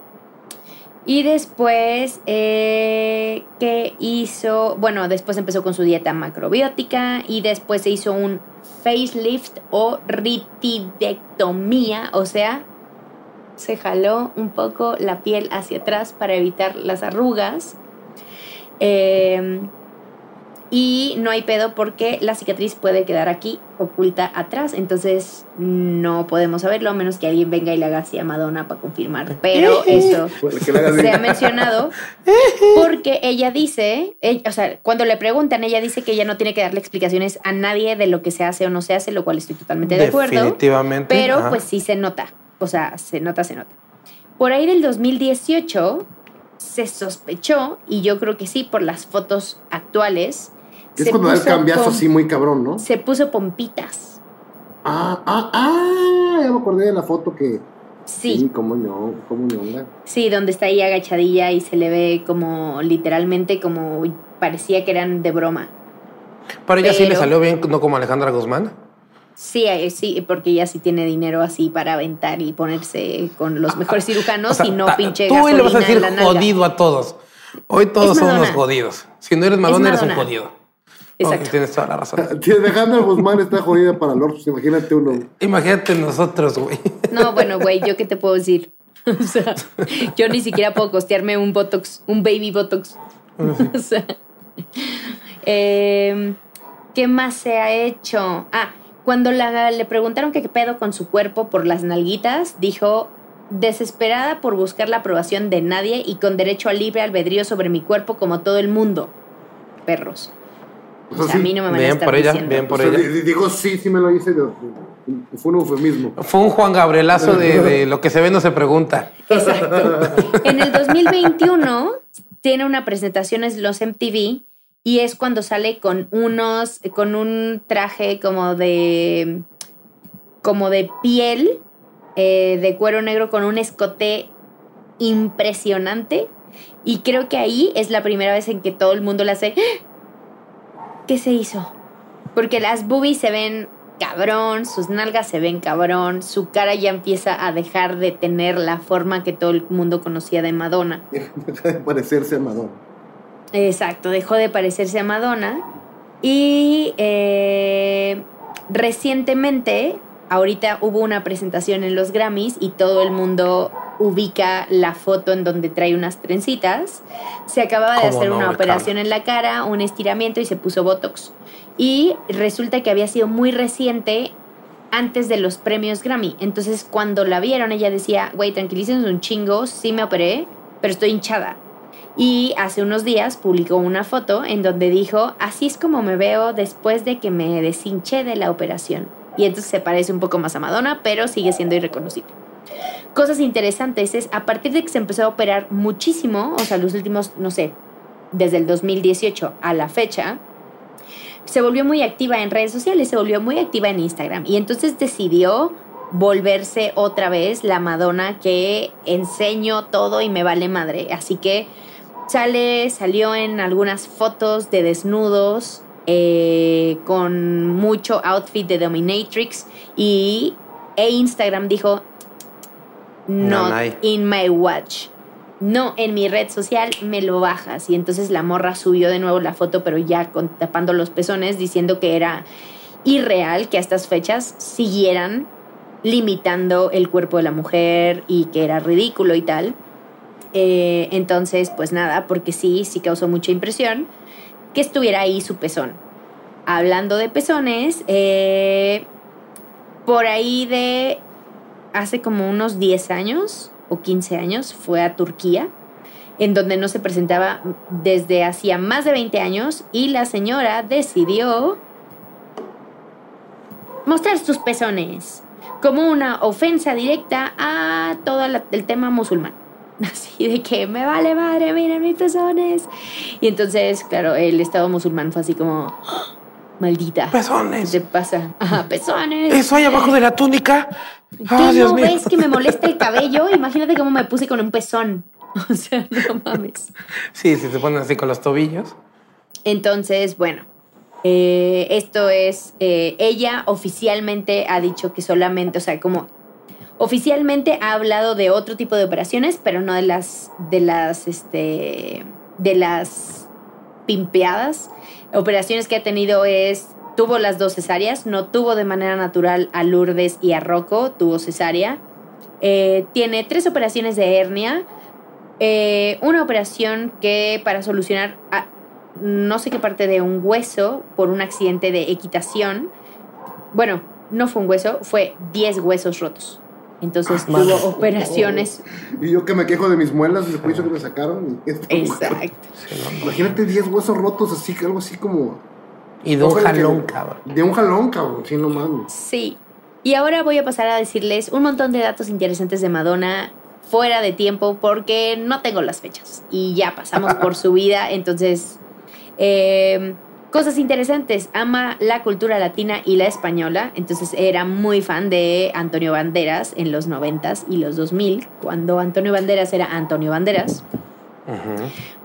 Y después, eh, ¿qué hizo? Bueno, después empezó con su dieta macrobiótica y después se hizo un facelift o ritidectomía, o sea, se jaló un poco la piel hacia atrás para evitar las arrugas. Eh, y no hay pedo porque la cicatriz puede quedar aquí oculta atrás, entonces no podemos saberlo a menos que alguien venga y le haga así a Madonna para confirmar. Pero le hagas se ha mencionado porque ella dice, ella- o sea, cuando le preguntan, ella dice que ella no tiene que darle explicaciones a nadie de lo que se hace o no se hace, lo cual estoy totalmente de acuerdo. Definitivamente. Pero pues sí se nota. O sea, se nota, se nota. Por ahí del 2018 se sospechó, y yo creo que sí, por las fotos actuales. Es se cuando da el cambiazo así muy cabrón, ¿no? Se puso pompitas. Ah, ah, ah, ya me acordé de la foto que. Sí, Sí, cómo no, cómo no. sí, donde está ahí agachadilla y se le ve como literalmente como parecía que eran de broma. Pero ella sí le salió bien, no como Alejandra Guzmán. Sí, eh, sí, porque ella sí tiene dinero así para aventar y ponerse con los mejores cirujanos O sea, y no ta- pinche Tú hoy le vas a decir jodido a todos. Hoy todos Es son unos Madonna. jodidos. Si no eres Madonna, eres un jodido. Exacto. Tienes toda la razón. Alejandra Guzmán está jodida para Lord, pues imagínate uno. Imagínate nosotros, güey. No, bueno, güey, ¿yo qué te puedo decir? O sea, yo ni siquiera puedo costearme un Botox, un baby Botox. O sea, em, ¿qué más se ha hecho? Ah, cuando la- le preguntaron qué pedo con su cuerpo por las nalguitas, dijo, desesperada por buscar la aprobación de nadie y con derecho al libre albedrío sobre mi cuerpo como todo el mundo. Perros. O sea, a mí no me van a Bien estar por ella, diciendo. bien o por sea, ella. di- digo, sí, sí me lo hice. de- fue un eufemismo. Fue un Juan Gabrielazo de, de lo que se ve no se pregunta. Exacto. En el 2021 tiene una presentación en los MTV y es cuando sale con unos, con un traje como de, como de piel, eh, de cuero negro con un escote impresionante. Y creo que ahí es la primera vez en que todo el mundo le hace, "¡Ah! ¿Qué se hizo? Porque las boobies se ven cabrón, sus nalgas se ven cabrón, su cara ya empieza a dejar de tener la forma que todo el mundo conocía de Madonna. Deja de parecerse a Madonna. Exacto, dejó de parecerse a Madonna. Y eh, recientemente, ahorita hubo una presentación en los Grammys y todo el mundo ubica la foto en donde trae unas trencitas. Se acababa de ¿Cómo hacer no, una operación en la cara, un estiramiento y se puso Botox. Y resulta que había sido muy reciente antes de los premios Grammy. Entonces, cuando la vieron, ella decía, güey, tranquilícense un chingo, sí me operé, pero estoy hinchada. Y hace unos días publicó una foto en donde dijo, así es como me veo después de que me deshinché de la operación. Y entonces se parece un poco más a Madonna, pero sigue siendo irreconocible. Cosas interesantes es, a partir de que se empezó a operar muchísimo, o sea, los últimos, no sé, desde el 2018 a la fecha, se volvió muy activa en redes sociales, se volvió muy activa en Instagram. Y entonces decidió volverse otra vez la Madonna que enseño todo y me vale madre. Así que Sale, salió en algunas fotos de desnudos eh, con mucho outfit de Dominatrix y e Instagram dijo no in my watch. No, en mi red social me lo bajas. Y entonces la morra subió de nuevo la foto, pero ya con, tapando los pezones, diciendo que era irreal que a estas fechas siguieran limitando el cuerpo de la mujer y que era ridículo y tal. Eh, entonces, pues nada, porque sí, sí causó mucha impresión que estuviera ahí su pezón. Hablando de pezones, eh, por ahí de hace como unos 10 años o 15 años fue a Turquía, en donde no se presentaba desde hacía más de 20 años y la señora decidió mostrar sus pezones como una ofensa directa a todo el tema musulmán. Así de que me vale madre, miren mis pezones. Y entonces, claro, el Estado musulmán fue así como. Maldita. Pezones. ¿Qué te pasa? Ajá, pezones. Eso hay abajo de la túnica. ¿Tú ah, no ves que me molesta el cabello? Imagínate cómo me puse con un pezón. O sea, no mames. Sí, si se ponen así con los tobillos. Entonces, bueno, eh, esto es, eh, ella oficialmente ha dicho que solamente, o sea, como Oficialmente ha hablado de otro tipo de operaciones, pero no de las de las este de las pimpeadas. Operaciones que ha tenido es tuvo las dos cesáreas, no tuvo de manera natural a Lourdes y a Rocco, tuvo cesárea. Eh, tiene tres operaciones de hernia, eh, una operación que para solucionar no sé qué parte de un hueso por un accidente de equitación. Bueno, no fue un hueso, fue 10 huesos rotos. Entonces tuvo operaciones. Y yo que me quejo de mis muelas el juicio que me sacaron. Exacto. Imagínate 10 huesos rotos, así, algo así como. Y de un jalón, cabrón. De un jalón, cabrón, sí, no mames. Sí. Y ahora voy a pasar a decirles un montón de datos interesantes de Madonna fuera de tiempo porque no tengo las fechas. Y ya pasamos por su vida, entonces. Eh, Cosas interesantes, ama la cultura latina y la española, entonces era muy fan de Antonio Banderas en los 90 y los 2000, cuando Antonio Banderas era Antonio Banderas.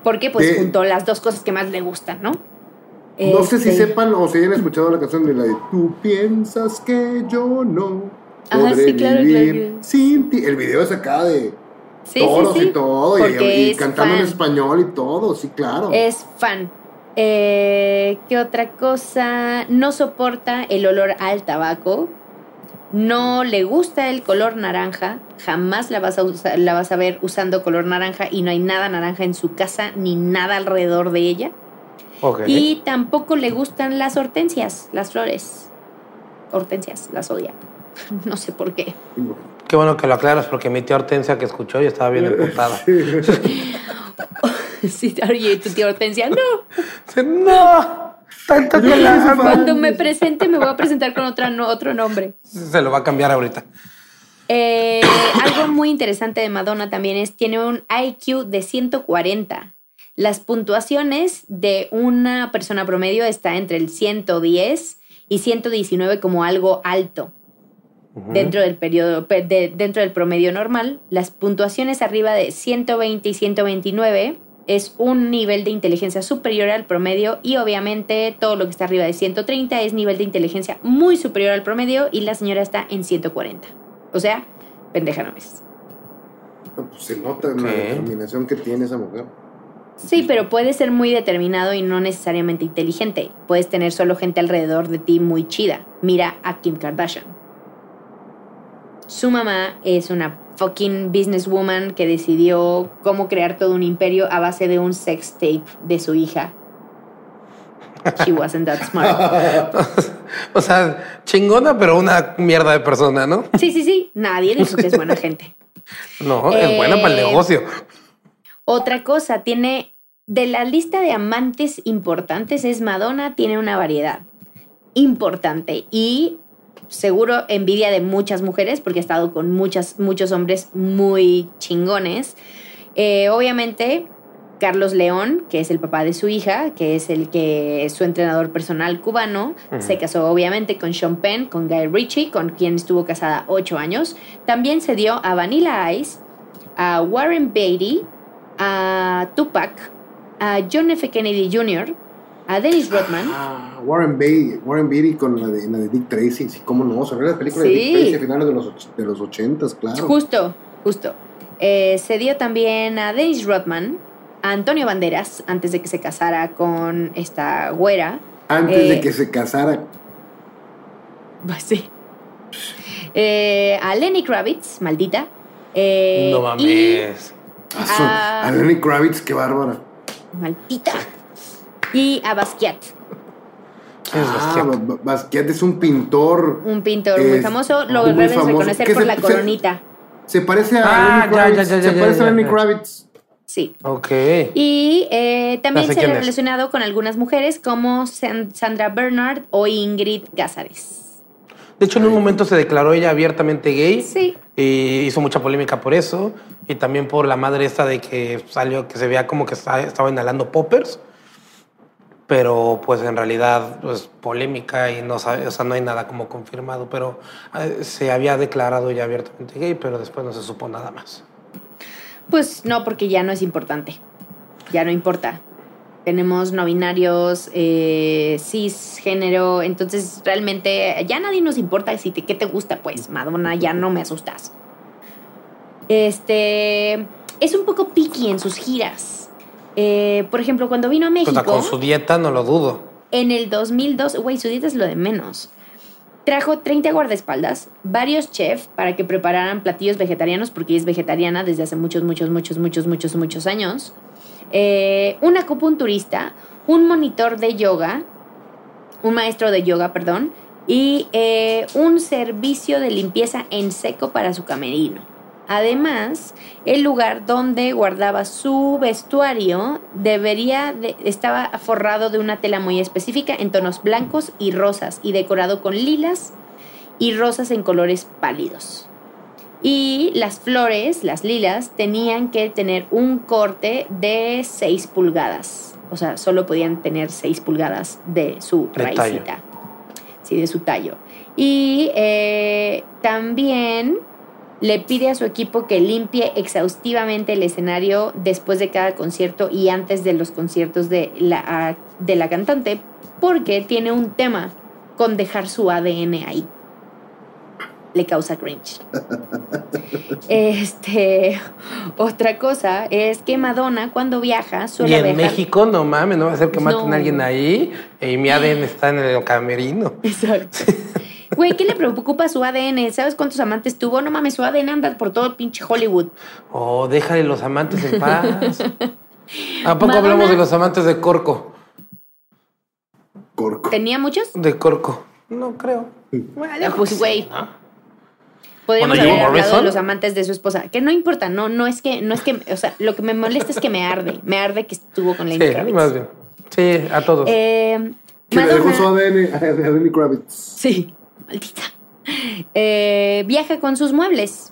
Porque pues juntó las dos cosas que más le gustan, ¿no? No sé si este, sepan o si hayan escuchado la canción de la de Tú piensas que yo no podré vivir sin ti. El video es acá de toros y todo, y, cantando en español y todo, sí, claro. Es fan. Eh, ¿Qué otra cosa? No soporta el olor al tabaco. No le gusta el color naranja. Jamás la vas a, la vas a ver usando color naranja y no hay nada naranja en su casa ni nada alrededor de ella. Y tampoco le gustan las hortensias, las flores. Hortensias, las odia. no sé por qué. Qué bueno que lo aclaras porque mi tía Hortensia que escuchó y estaba bien emputada. Sí, oye, tu Hortensia, no. No. Tanto que la Cuando me presente, me voy a presentar con otra, otro nombre. Se lo va a cambiar ahorita. Eh, algo muy interesante de Madonna también es, tiene un IQ de 140. Las puntuaciones de una persona promedio está entre el 110 y 119 como algo alto. Dentro del periodo, dentro del promedio normal, las puntuaciones arriba de 120 y 129 es un nivel de inteligencia superior al promedio y obviamente todo lo que está arriba de 130 es nivel de inteligencia muy superior al promedio y la señora está en 140. O sea, pendeja no es. Pues se nota la determinación que tiene esa mujer. Sí, pero puede ser muy determinado y no necesariamente inteligente. Puedes tener solo gente alrededor de ti muy chida. Mira a Kim Kardashian. Su mamá es una fucking businesswoman que decidió cómo crear todo un imperio a base de un sex tape de su hija. She wasn't that smart. o sea, chingona, pero una mierda de persona, ¿no? Sí, sí, sí. Nadie dijo que es buena gente. No, es buena para el Eh, negocio. Otra cosa, tiene de la lista de amantes importantes es Madonna, tiene una variedad importante y seguro envidia de muchas mujeres porque ha estado con muchas, muchos hombres muy chingones. Eh, obviamente, Carlos León, que es el papá de su hija, que es el que es su entrenador personal cubano, se casó obviamente con Sean Penn, con Guy Ritchie, con quien estuvo casada ocho años. También se dio a Vanilla Ice, a Warren Beatty, a Tupac, a John F. Kennedy Jr., a Dennis Rodman. Ah, Warren Beatty, Warren Beatty con la de, la de Dick Tracy, sí, cómo no, sobre la película de Sí. Dick Tracy a finales de los, de los 80, claro. Justo, justo. Eh, se dio también a Dennis Rodman, a Antonio Banderas, antes de que se casara con esta güera. Antes Eh, de que se casara, Pues sí. Eh, a Lenny Kravitz, maldita. Eh, no y- mames. son- ah. a Lenny Kravitz, qué bárbara. maldita. Y a Basquiat, ¿Quién es Ah, Basquiat? Ba- Ba- Basquiat es un pintor, un pintor muy Es famoso. Lo muy famoso. reconocer por se- la se- coronita. se parece a Ah, Lenny ya, Kravitz, ya, ya, se ya, parece ya, a Lenny. Kravitz. Sí. Ok. Y eh, también sé se ha relacionado con algunas mujeres como San- Sandra Bernard o Ingrid Gázares. De hecho, en un momento se declaró ella abiertamente gay. Sí. Y hizo mucha polémica por eso. Y también por la madre esta de que salió, que se veía como que esta- estaba inhalando poppers. Pero pues en realidad, pues polémica y no sabe, o sea, no hay nada como confirmado. Pero eh, se había declarado ya abiertamente gay, pero después no se supo nada más. Pues no, porque ya no es importante. Ya no importa. Tenemos no binarios, eh, cisgénero, entonces realmente ya nadie nos importa si te, qué te gusta, pues Madonna, ya no me asustas. Este es un poco picky en sus giras. Eh, por ejemplo, cuando vino a México. con su dieta no lo dudo. En el 2002, güey, su dieta es lo de menos. Trajo 30 guardaespaldas, varios chefs para que prepararan platillos vegetarianos, porque ella es vegetariana desde hace muchos, muchos, muchos, muchos, muchos, muchos años. Eh, un acupunturista, un monitor de yoga, un maestro de yoga, perdón, y eh, un servicio de limpieza en seco para su camerino. Además, el lugar donde guardaba su vestuario debería de- estaba forrado de una tela muy específica en tonos blancos y rosas y decorado con lilas y rosas en colores pálidos. Y las flores, las lilas, tenían que tener un corte de 6 pulgadas. O sea, solo podían tener 6 pulgadas de su De tallo. raicita. Sí, de su tallo. Y eh, también le pide a su equipo que limpie exhaustivamente el escenario después de cada concierto y antes de los conciertos de la, de la cantante, porque tiene un tema con dejar su ADN ahí. Le causa cringe. Este, otra cosa es que Madonna cuando viaja Y suele en viajar. México, no mames, no va a ser que maten No. a alguien ahí y mi ADN está en el camerino. Exacto. Güey, ¿qué le preocupa su ADN? ¿Sabes cuántos amantes tuvo? No mames, su ADN anda por todo el pinche Hollywood. Oh, déjale los amantes en paz. ¿A poco Madonna- hablamos de los amantes de Corco? Corco. ¿Tenía muchos? De Corco. No creo. Bueno, Pues, que sí, güey. ¿no? Podríamos Bueno, haber hablado de los amantes de su esposa. Que no importa, no, no es que, no es que, o sea, lo que me molesta es que me arde. Me arde que estuvo con Lenny Sí, Kravitz. más bien. Sí, a todos. Eh, Que le dejó su ADN a Lenny Kravitz. sí, maldita. Eh, viaja con sus muebles.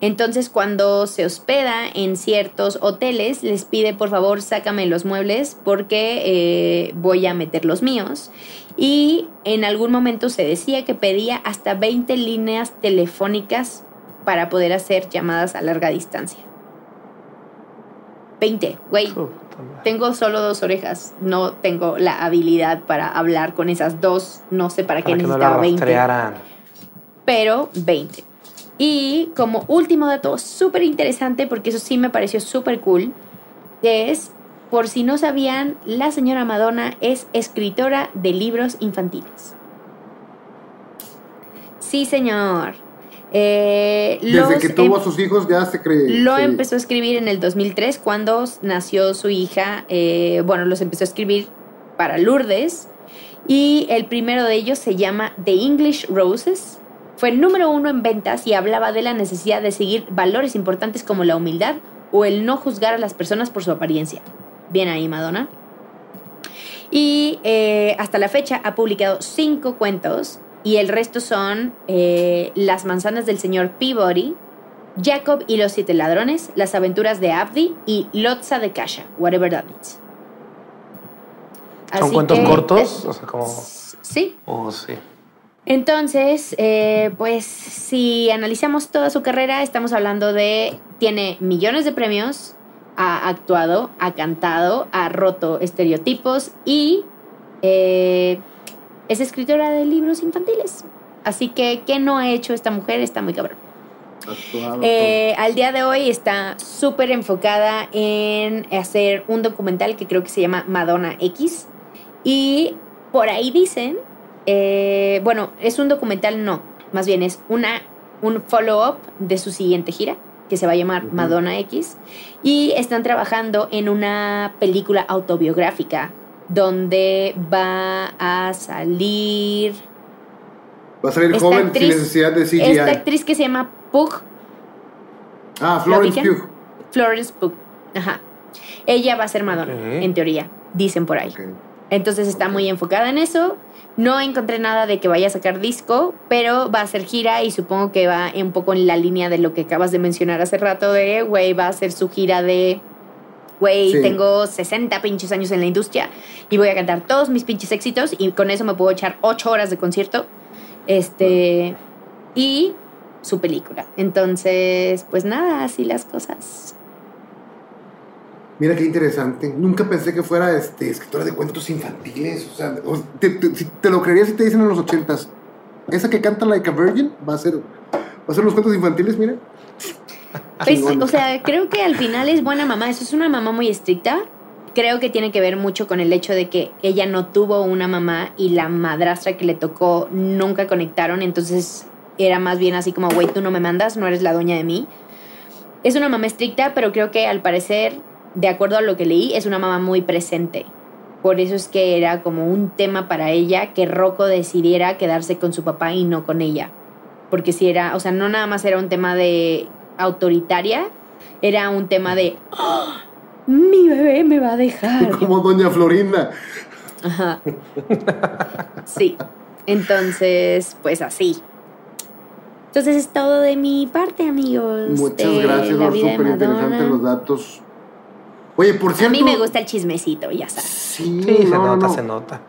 Entonces, cuando se hospeda en ciertos hoteles, les pide por favor sácame los muebles porque eh, voy a meter los míos. Y en algún momento se decía que pedía hasta 20 líneas telefónicas para poder hacer llamadas a larga distancia. 20, güey. Tengo solo dos orejas. No tengo la habilidad para hablar con esas dos. No sé para qué Para que no la necesitaba 20 rastrearan. pero 20. Y como último dato súper interesante, porque eso sí me pareció súper cool, es, por si no sabían, la señora Madonna es escritora de libros infantiles. Sí, señor. Eh, Desde los que tuvo em- a sus hijos ya se cree. lo empezó a escribir en el 2003 cuando nació su hija. eh, bueno, los empezó a escribir para Lourdes. Y el primero de ellos se llama The English Roses. Fue el número uno en ventas y hablaba de la necesidad de seguir valores importantes como la humildad o el no juzgar a las personas por su apariencia. Bien ahí, Madonna. Y eh, hasta la fecha ha publicado cinco cuentos y el resto son eh, Las manzanas del señor Peabody, Jacob y los siete ladrones, Las aventuras de Abdi y Lotza de Kasha, whatever that means. ¿Son cuentos cortos? o sea, como... Sí. Oh, sí. Entonces, eh, pues si analizamos toda su carrera, estamos hablando de, tiene millones de premios, ha actuado, ha cantado, ha roto estereotipos y eh, es escritora de libros infantiles. Así que, ¿qué no ha hecho esta mujer? Está muy cabrón. Eh, al día de hoy está súper enfocada en hacer un documental que creo que se llama Madonna X. Y por ahí dicen, eh, bueno, es un documental, no, más bien es una, un follow-up de su siguiente gira que se va a llamar Madonna X, y están trabajando en una película autobiográfica donde va a salir... Va a salir joven sin necesidad de CGI. Esta actriz que se llama Pug. Ah, Florence Pugh. Florence Pugh, ajá. Ella va a ser Madonna, en teoría, dicen por ahí. Entonces está muy enfocada en eso. No encontré nada de que vaya a sacar disco, pero va a hacer gira y supongo que va un poco en la línea de lo que acabas de mencionar hace rato de, güey, va a hacer su gira de, güey, tengo 60 pinches años en la industria y voy a cantar todos mis pinches éxitos y con eso me puedo echar 8 horas de concierto. Este, y su película. Entonces, pues nada, así las cosas. Mira qué interesante. Nunca pensé que fuera este, escritora de cuentos infantiles. O sea, te, lo creería si te dicen en los ochentas. Esa que canta Like a Virgin va a ser, va a ser los cuentos infantiles, mira. Pues, o sea, creo que al final es buena mamá. Eso es una mamá muy estricta. Creo que tiene que ver mucho con el hecho de que ella no tuvo una mamá y la madrastra que le tocó nunca conectaron. Entonces era más bien así como, güey, tú no me mandas, no eres la dueña de mí. Es una mamá estricta, pero creo que al parecer de acuerdo a lo que leí, es una mamá muy presente. Por eso es que era como un tema para ella que Rocco decidiera quedarse con su papá y no con ella. Porque si era, o sea, no nada más era un tema de autoritaria, era un tema de, ¡Ah! mi bebé me va a dejar. Como doña Florinda. Ajá. Sí. Entonces, pues así. Entonces es todo de mi parte, amigos. Muchas gracias, súper interesantes los datos. Oye, por cierto. A mí me gusta el chismecito, ya sabes. Sí, se nota, se nota.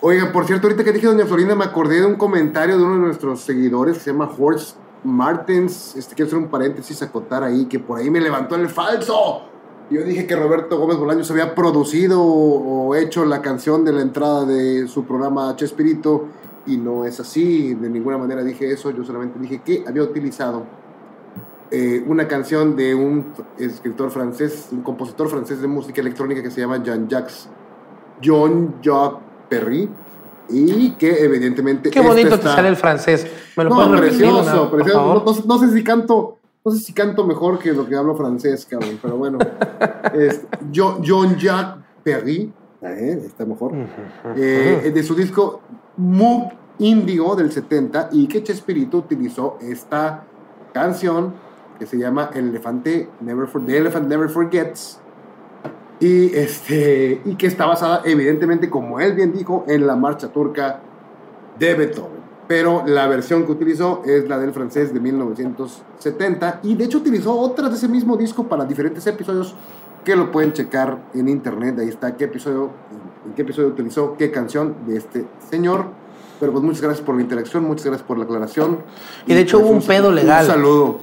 Oiga, por cierto, ahorita que dije Doña Florinda, me acordé de un comentario de uno de nuestros seguidores que se llama Horst Martins. Este, quiero hacer un paréntesis, acotar ahí, que por ahí me levantó el falso. Yo dije que Roberto Gómez Bolaños había producido o hecho la canción de la entrada de su programa Chespirito y no es así. De ninguna manera dije eso, yo solamente dije que había utilizado eh, una canción de un escritor francés, un compositor francés de música electrónica que se llama Jean-Jacques Jean-Jacques Perry y que evidentemente qué bonito te sale el francés me lo no, precioso, precioso. No, sé si canto no sé si canto mejor que lo que hablo francés cabrón pero bueno es Jean-Jacques Perry eh, está mejor eh, de su disco Moog Indigo del 70 y que Chespirito utilizó esta canción que se llama El elefante Never For, The Elephant Never Forgets. Y, este, y que está basada, evidentemente, como él bien dijo, en la marcha turca de Beethoven. Pero la versión que utilizó es la del francés de 1970. Y de hecho utilizó otras de ese mismo disco para diferentes episodios que lo pueden checar en internet. Ahí está qué episodio, en qué episodio utilizó qué canción de este señor. Pero pues muchas gracias por la interacción, muchas gracias por la aclaración. Y de hecho hubo un pedo legal. Un saludo.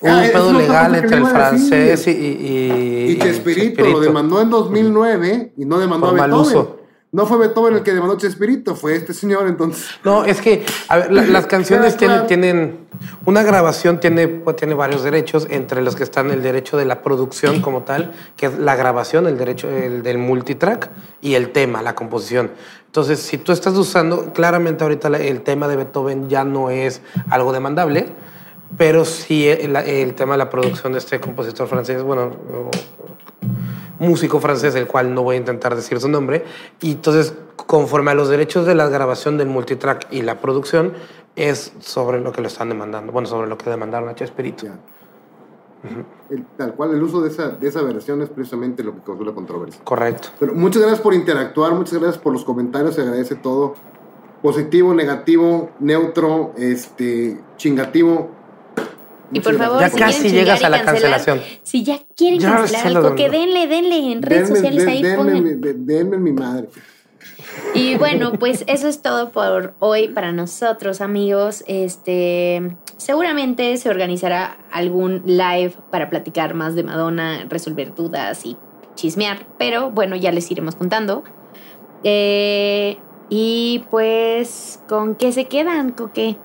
Hubo un pedo legal entre el francés y, y, y, Chespirito, lo demandó en 2009 y no demandó a Beethoven. No fue Beethoven el que demandó Chespirito, fue este señor entonces. No, es que a ver, las canciones tienen, tienen, una grabación tiene, pues, tiene varios derechos, entre los que están el derecho de la producción como tal, que es la grabación, el derecho el del multitrack y el tema, la composición. Entonces, si tú estás usando, claramente ahorita el tema de Beethoven ya no es algo demandable, pero sí el, tema de la producción de este compositor francés, bueno, músico francés, el cual no voy a intentar decir su nombre. Y entonces, conforme a los derechos de la grabación del multitrack y la producción, es sobre lo que lo están demandando. Bueno, sobre lo que demandaron a Chespirito. tal cual, el uso de esa, de esa versión es precisamente lo que causó la controversia. Correcto. Pero muchas gracias por interactuar, muchas gracias por los comentarios, se agradece todo. Positivo, negativo, neutro, este, chingativo. Y por favor, ya si casi llegas a la cancelación. Si ya quieren cancelar algo, que denle, denle en redes sociales ahí. Denme, denme mi madre. Y bueno, pues eso es todo por hoy para nosotros, amigos. Este, seguramente se organizará algún live para platicar más de Madonna, resolver dudas y chismear, pero bueno, ya les iremos contando. Eh, y pues, ¿con qué se quedan? ¿Con qué?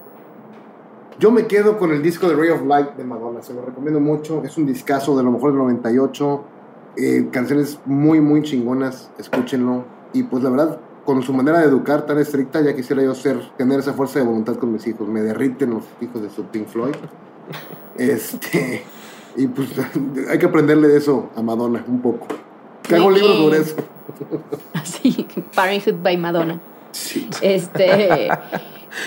Yo me quedo con el disco de Ray of Light de Madonna, se lo recomiendo mucho. Es un discazo de lo mejor del 98. Eh, canciones muy, muy chingonas, escúchenlo. Y pues la verdad, con su manera de educar tan estricta, ya quisiera yo ser, tener esa fuerza de voluntad con mis hijos. Me derriten los hijos de su Pink Floyd. Este, y pues hay que aprenderle de eso a Madonna un poco. Que hago libros sobre eso. Así, Parenthood by Madonna. Sí. Este.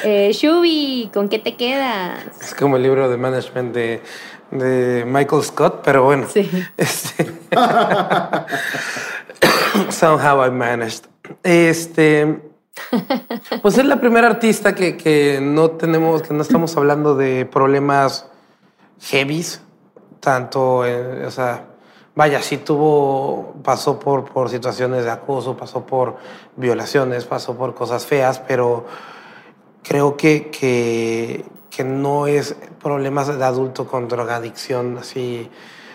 Eh, Shubi, ¿con qué te quedas? Es como el libro de management de, de Michael Scott, pero bueno. Sí. Este, somehow I managed. Este. Pues es la primera artista que, que, no tenemos, que no estamos hablando de problemas heavies, tanto, eh, o sea, vaya, sí tuvo, pasó por, por situaciones de acoso, pasó por violaciones, pasó por cosas feas, pero creo que, que, que no es problemas de adulto con drogadicción así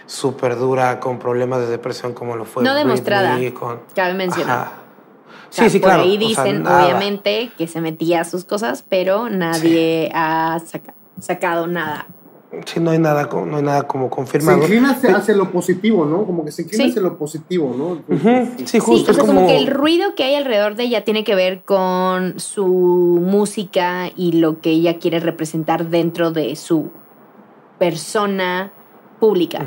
súper dura, con problemas de depresión como lo fue. No demostrada, cabe mencionar. Sí, sí, claro. Por ahí dicen, obviamente, que se metía a sus cosas, pero nadie ha sacado nada Sí, no hay nada, no hay nada como confirmado. Se inclina hacia, lo positivo, ¿no? Como que se inclina hacia lo positivo, ¿no? Sí, justo. Sí, como que el ruido que hay alrededor de ella tiene que ver con su música y lo que ella quiere representar dentro de su persona pública.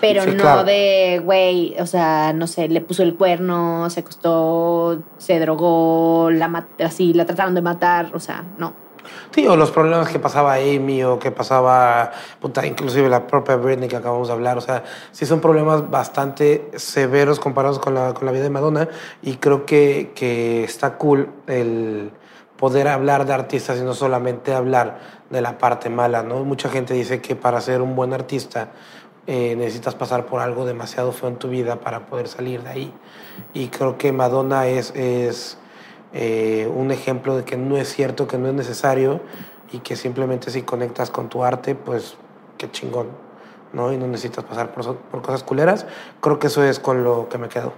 Pero no de, güey, o sea, no sé, le puso el cuerno, se acostó, se drogó, la así, la trataron de matar, o sea, no. Sí, o los problemas que pasaba Amy o que pasaba, puta, inclusive la propia Britney que acabamos de hablar. O sea, sí son problemas bastante severos comparados con la, con la vida de Madonna y creo que, que está cool el poder hablar de artistas y no solamente hablar de la parte mala, ¿no? Mucha gente dice que para ser un buen artista eh, necesitas pasar por algo demasiado feo en tu vida para poder salir de ahí. Y creo que Madonna es, es eh, un ejemplo de que no es cierto, que no es necesario y que simplemente si conectas con tu arte, pues qué chingón, ¿no? Y no necesitas pasar por, por cosas culeras. Creo que eso es con lo que me quedo.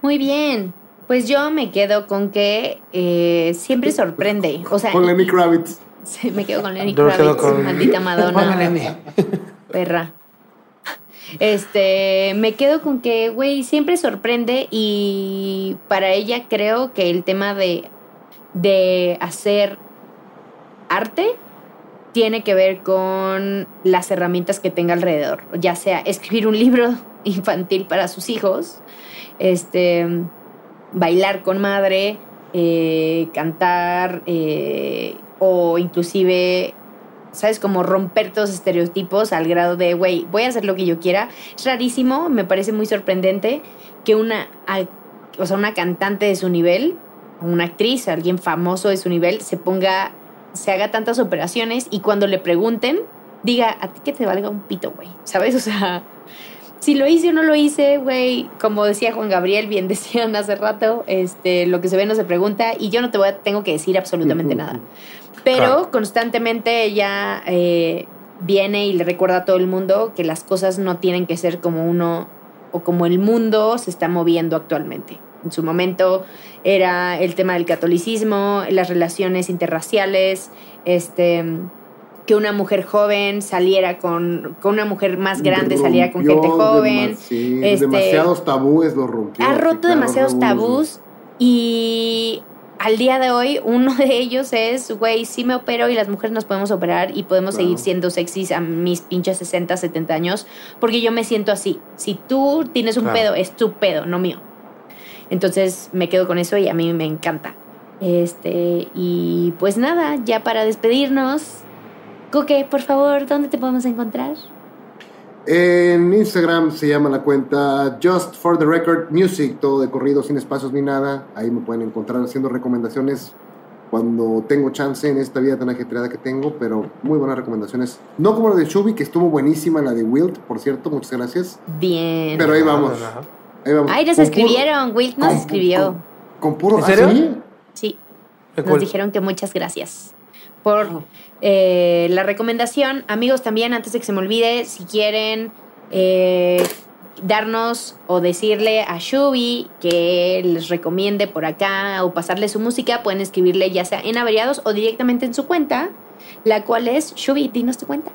Muy bien. Pues yo me quedo con que eh, siempre sorprende. O sea, con Lenny Kravitz. Sí, me quedo con Lenny Kravitz, maldita Madonna. Perra. Este, me quedo con que, güey, siempre sorprende y para ella creo que el tema de, de hacer arte tiene que ver con las herramientas que tenga alrededor, ya sea escribir un libro infantil para sus hijos, este, bailar con madre, eh, cantar eh, o inclusive ¿sabes? Como romper todos los estereotipos al grado de, güey, voy a hacer lo que yo quiera. Es rarísimo, me parece muy sorprendente que una, o sea, una cantante de su nivel, una actriz, alguien famoso de su nivel, se ponga, se haga tantas operaciones y cuando le pregunten, diga, a ti que te valga un pito, güey, ¿sabes? O sea, si lo hice o no lo hice, güey, como decía Juan Gabriel, bien decían hace rato, este, lo que se ve no se pregunta y yo no te voy a, tengo que decir absolutamente nada. Pero constantemente ella eh, viene y le recuerda a todo el mundo que las cosas no tienen que ser como uno o como el mundo se está moviendo actualmente. En su momento era el tema del catolicismo, las relaciones interraciales, este que una mujer joven saliera con, con una mujer más grande, saliera con gente joven. este, demasiados tabúes lo rompió. Ha roto demasiados tabús y al día de hoy, uno de ellos es, güey, sí me opero y las mujeres nos podemos operar y podemos seguir siendo sexys a mis pinches 60, 70 años, porque yo me siento así. Si tú tienes un pedo, es tu pedo, no mío. Entonces me quedo con eso y a mí me encanta. Este, y pues nada, ya para despedirnos, Coque, por favor, ¿dónde te podemos encontrar? En Instagram se llama la cuenta Just for the Record Music, todo de corrido, sin espacios ni nada. Ahí me pueden encontrar haciendo recomendaciones cuando tengo chance en esta vida tan ajetreada que tengo, pero muy buenas recomendaciones. No como la de Shubi, que estuvo buenísima, la de Wilt, por cierto, muchas gracias. Bien. Pero ahí vamos. Ahí vamos. Ay, nos escribieron, Wilt nos escribió. Con, puro... ¿En serio? Sí. Nos dijeron que muchas gracias por eh, la recomendación. Amigos, también, antes de que se me olvide, si quieren eh, darnos o decirle a Shubi que les recomiende por acá o pasarle su música, pueden escribirle ya sea en averiados o directamente en su cuenta, la cual es Shubi, dinos tu cuenta.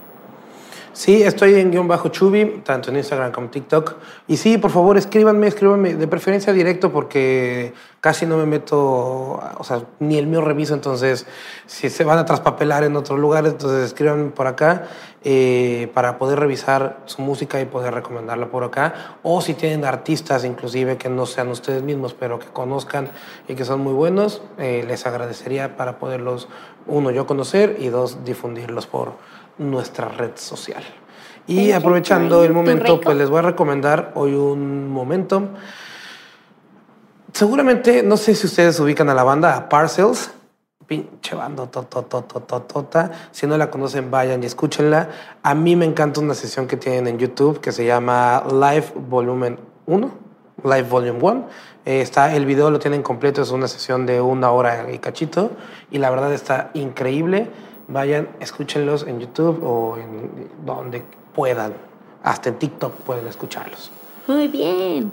Sí, estoy en guion bajo Chubi, tanto en Instagram como TikTok. Y sí, por favor, escríbanme, escríbanme, de preferencia directo, porque casi no me meto, o sea, ni el mío reviso, entonces, si se van a traspapelar en otros lugares, entonces escríbanme por acá eh, para poder revisar su música y poder recomendarla por acá. O si tienen artistas, inclusive, que no sean ustedes mismos, pero que conozcan y que son muy buenos, eh, les agradecería para poderlos, uno, yo conocer y dos, difundirlos por nuestra red social. Y aprovechando el momento, pues les voy a recomendar hoy un momento. Seguramente, no sé si ustedes ubican a la banda, Parcels. Pinche banda, tota. Si no la conocen, vayan y escúchenla. A mí me encanta una sesión que tienen en YouTube que se llama Live Volumen 1, Live Volume 1. Eh, está, el video lo tienen completo, es una sesión de una hora y cachito. Y la verdad está increíble vayan, escúchenlos en YouTube o en donde puedan. Hasta en TikTok pueden escucharlos. Muy bien.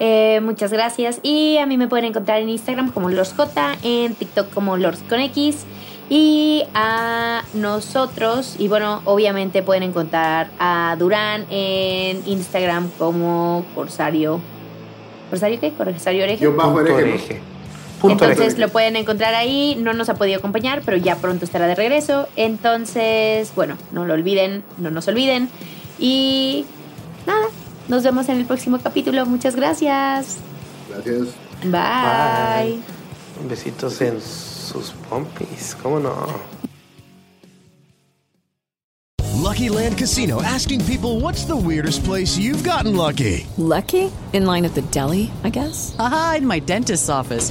Eh, muchas gracias. Y a mí me pueden encontrar en Instagram como LordsJ, en TikTok como Lords con X. Y a nosotros, y bueno, obviamente pueden encontrar a Durán en Instagram como Corsario. ¿Corsario qué? Corsario Oreje. Yo bajo hereje. Entonces lo pueden encontrar ahí, no nos ha podido acompañar, pero ya pronto estará de regreso. Entonces, bueno, no lo olviden, no nos olviden. Y nada, nos vemos en el próximo capítulo. Muchas gracias. Gracias. Bye. Bye. Besitos en sus pompis, ¿cómo no? Lucky Land Casino asking people what's the weirdest place you've gotten lucky? Lucky? In line at the deli, I guess? Aha, in my dentist's office.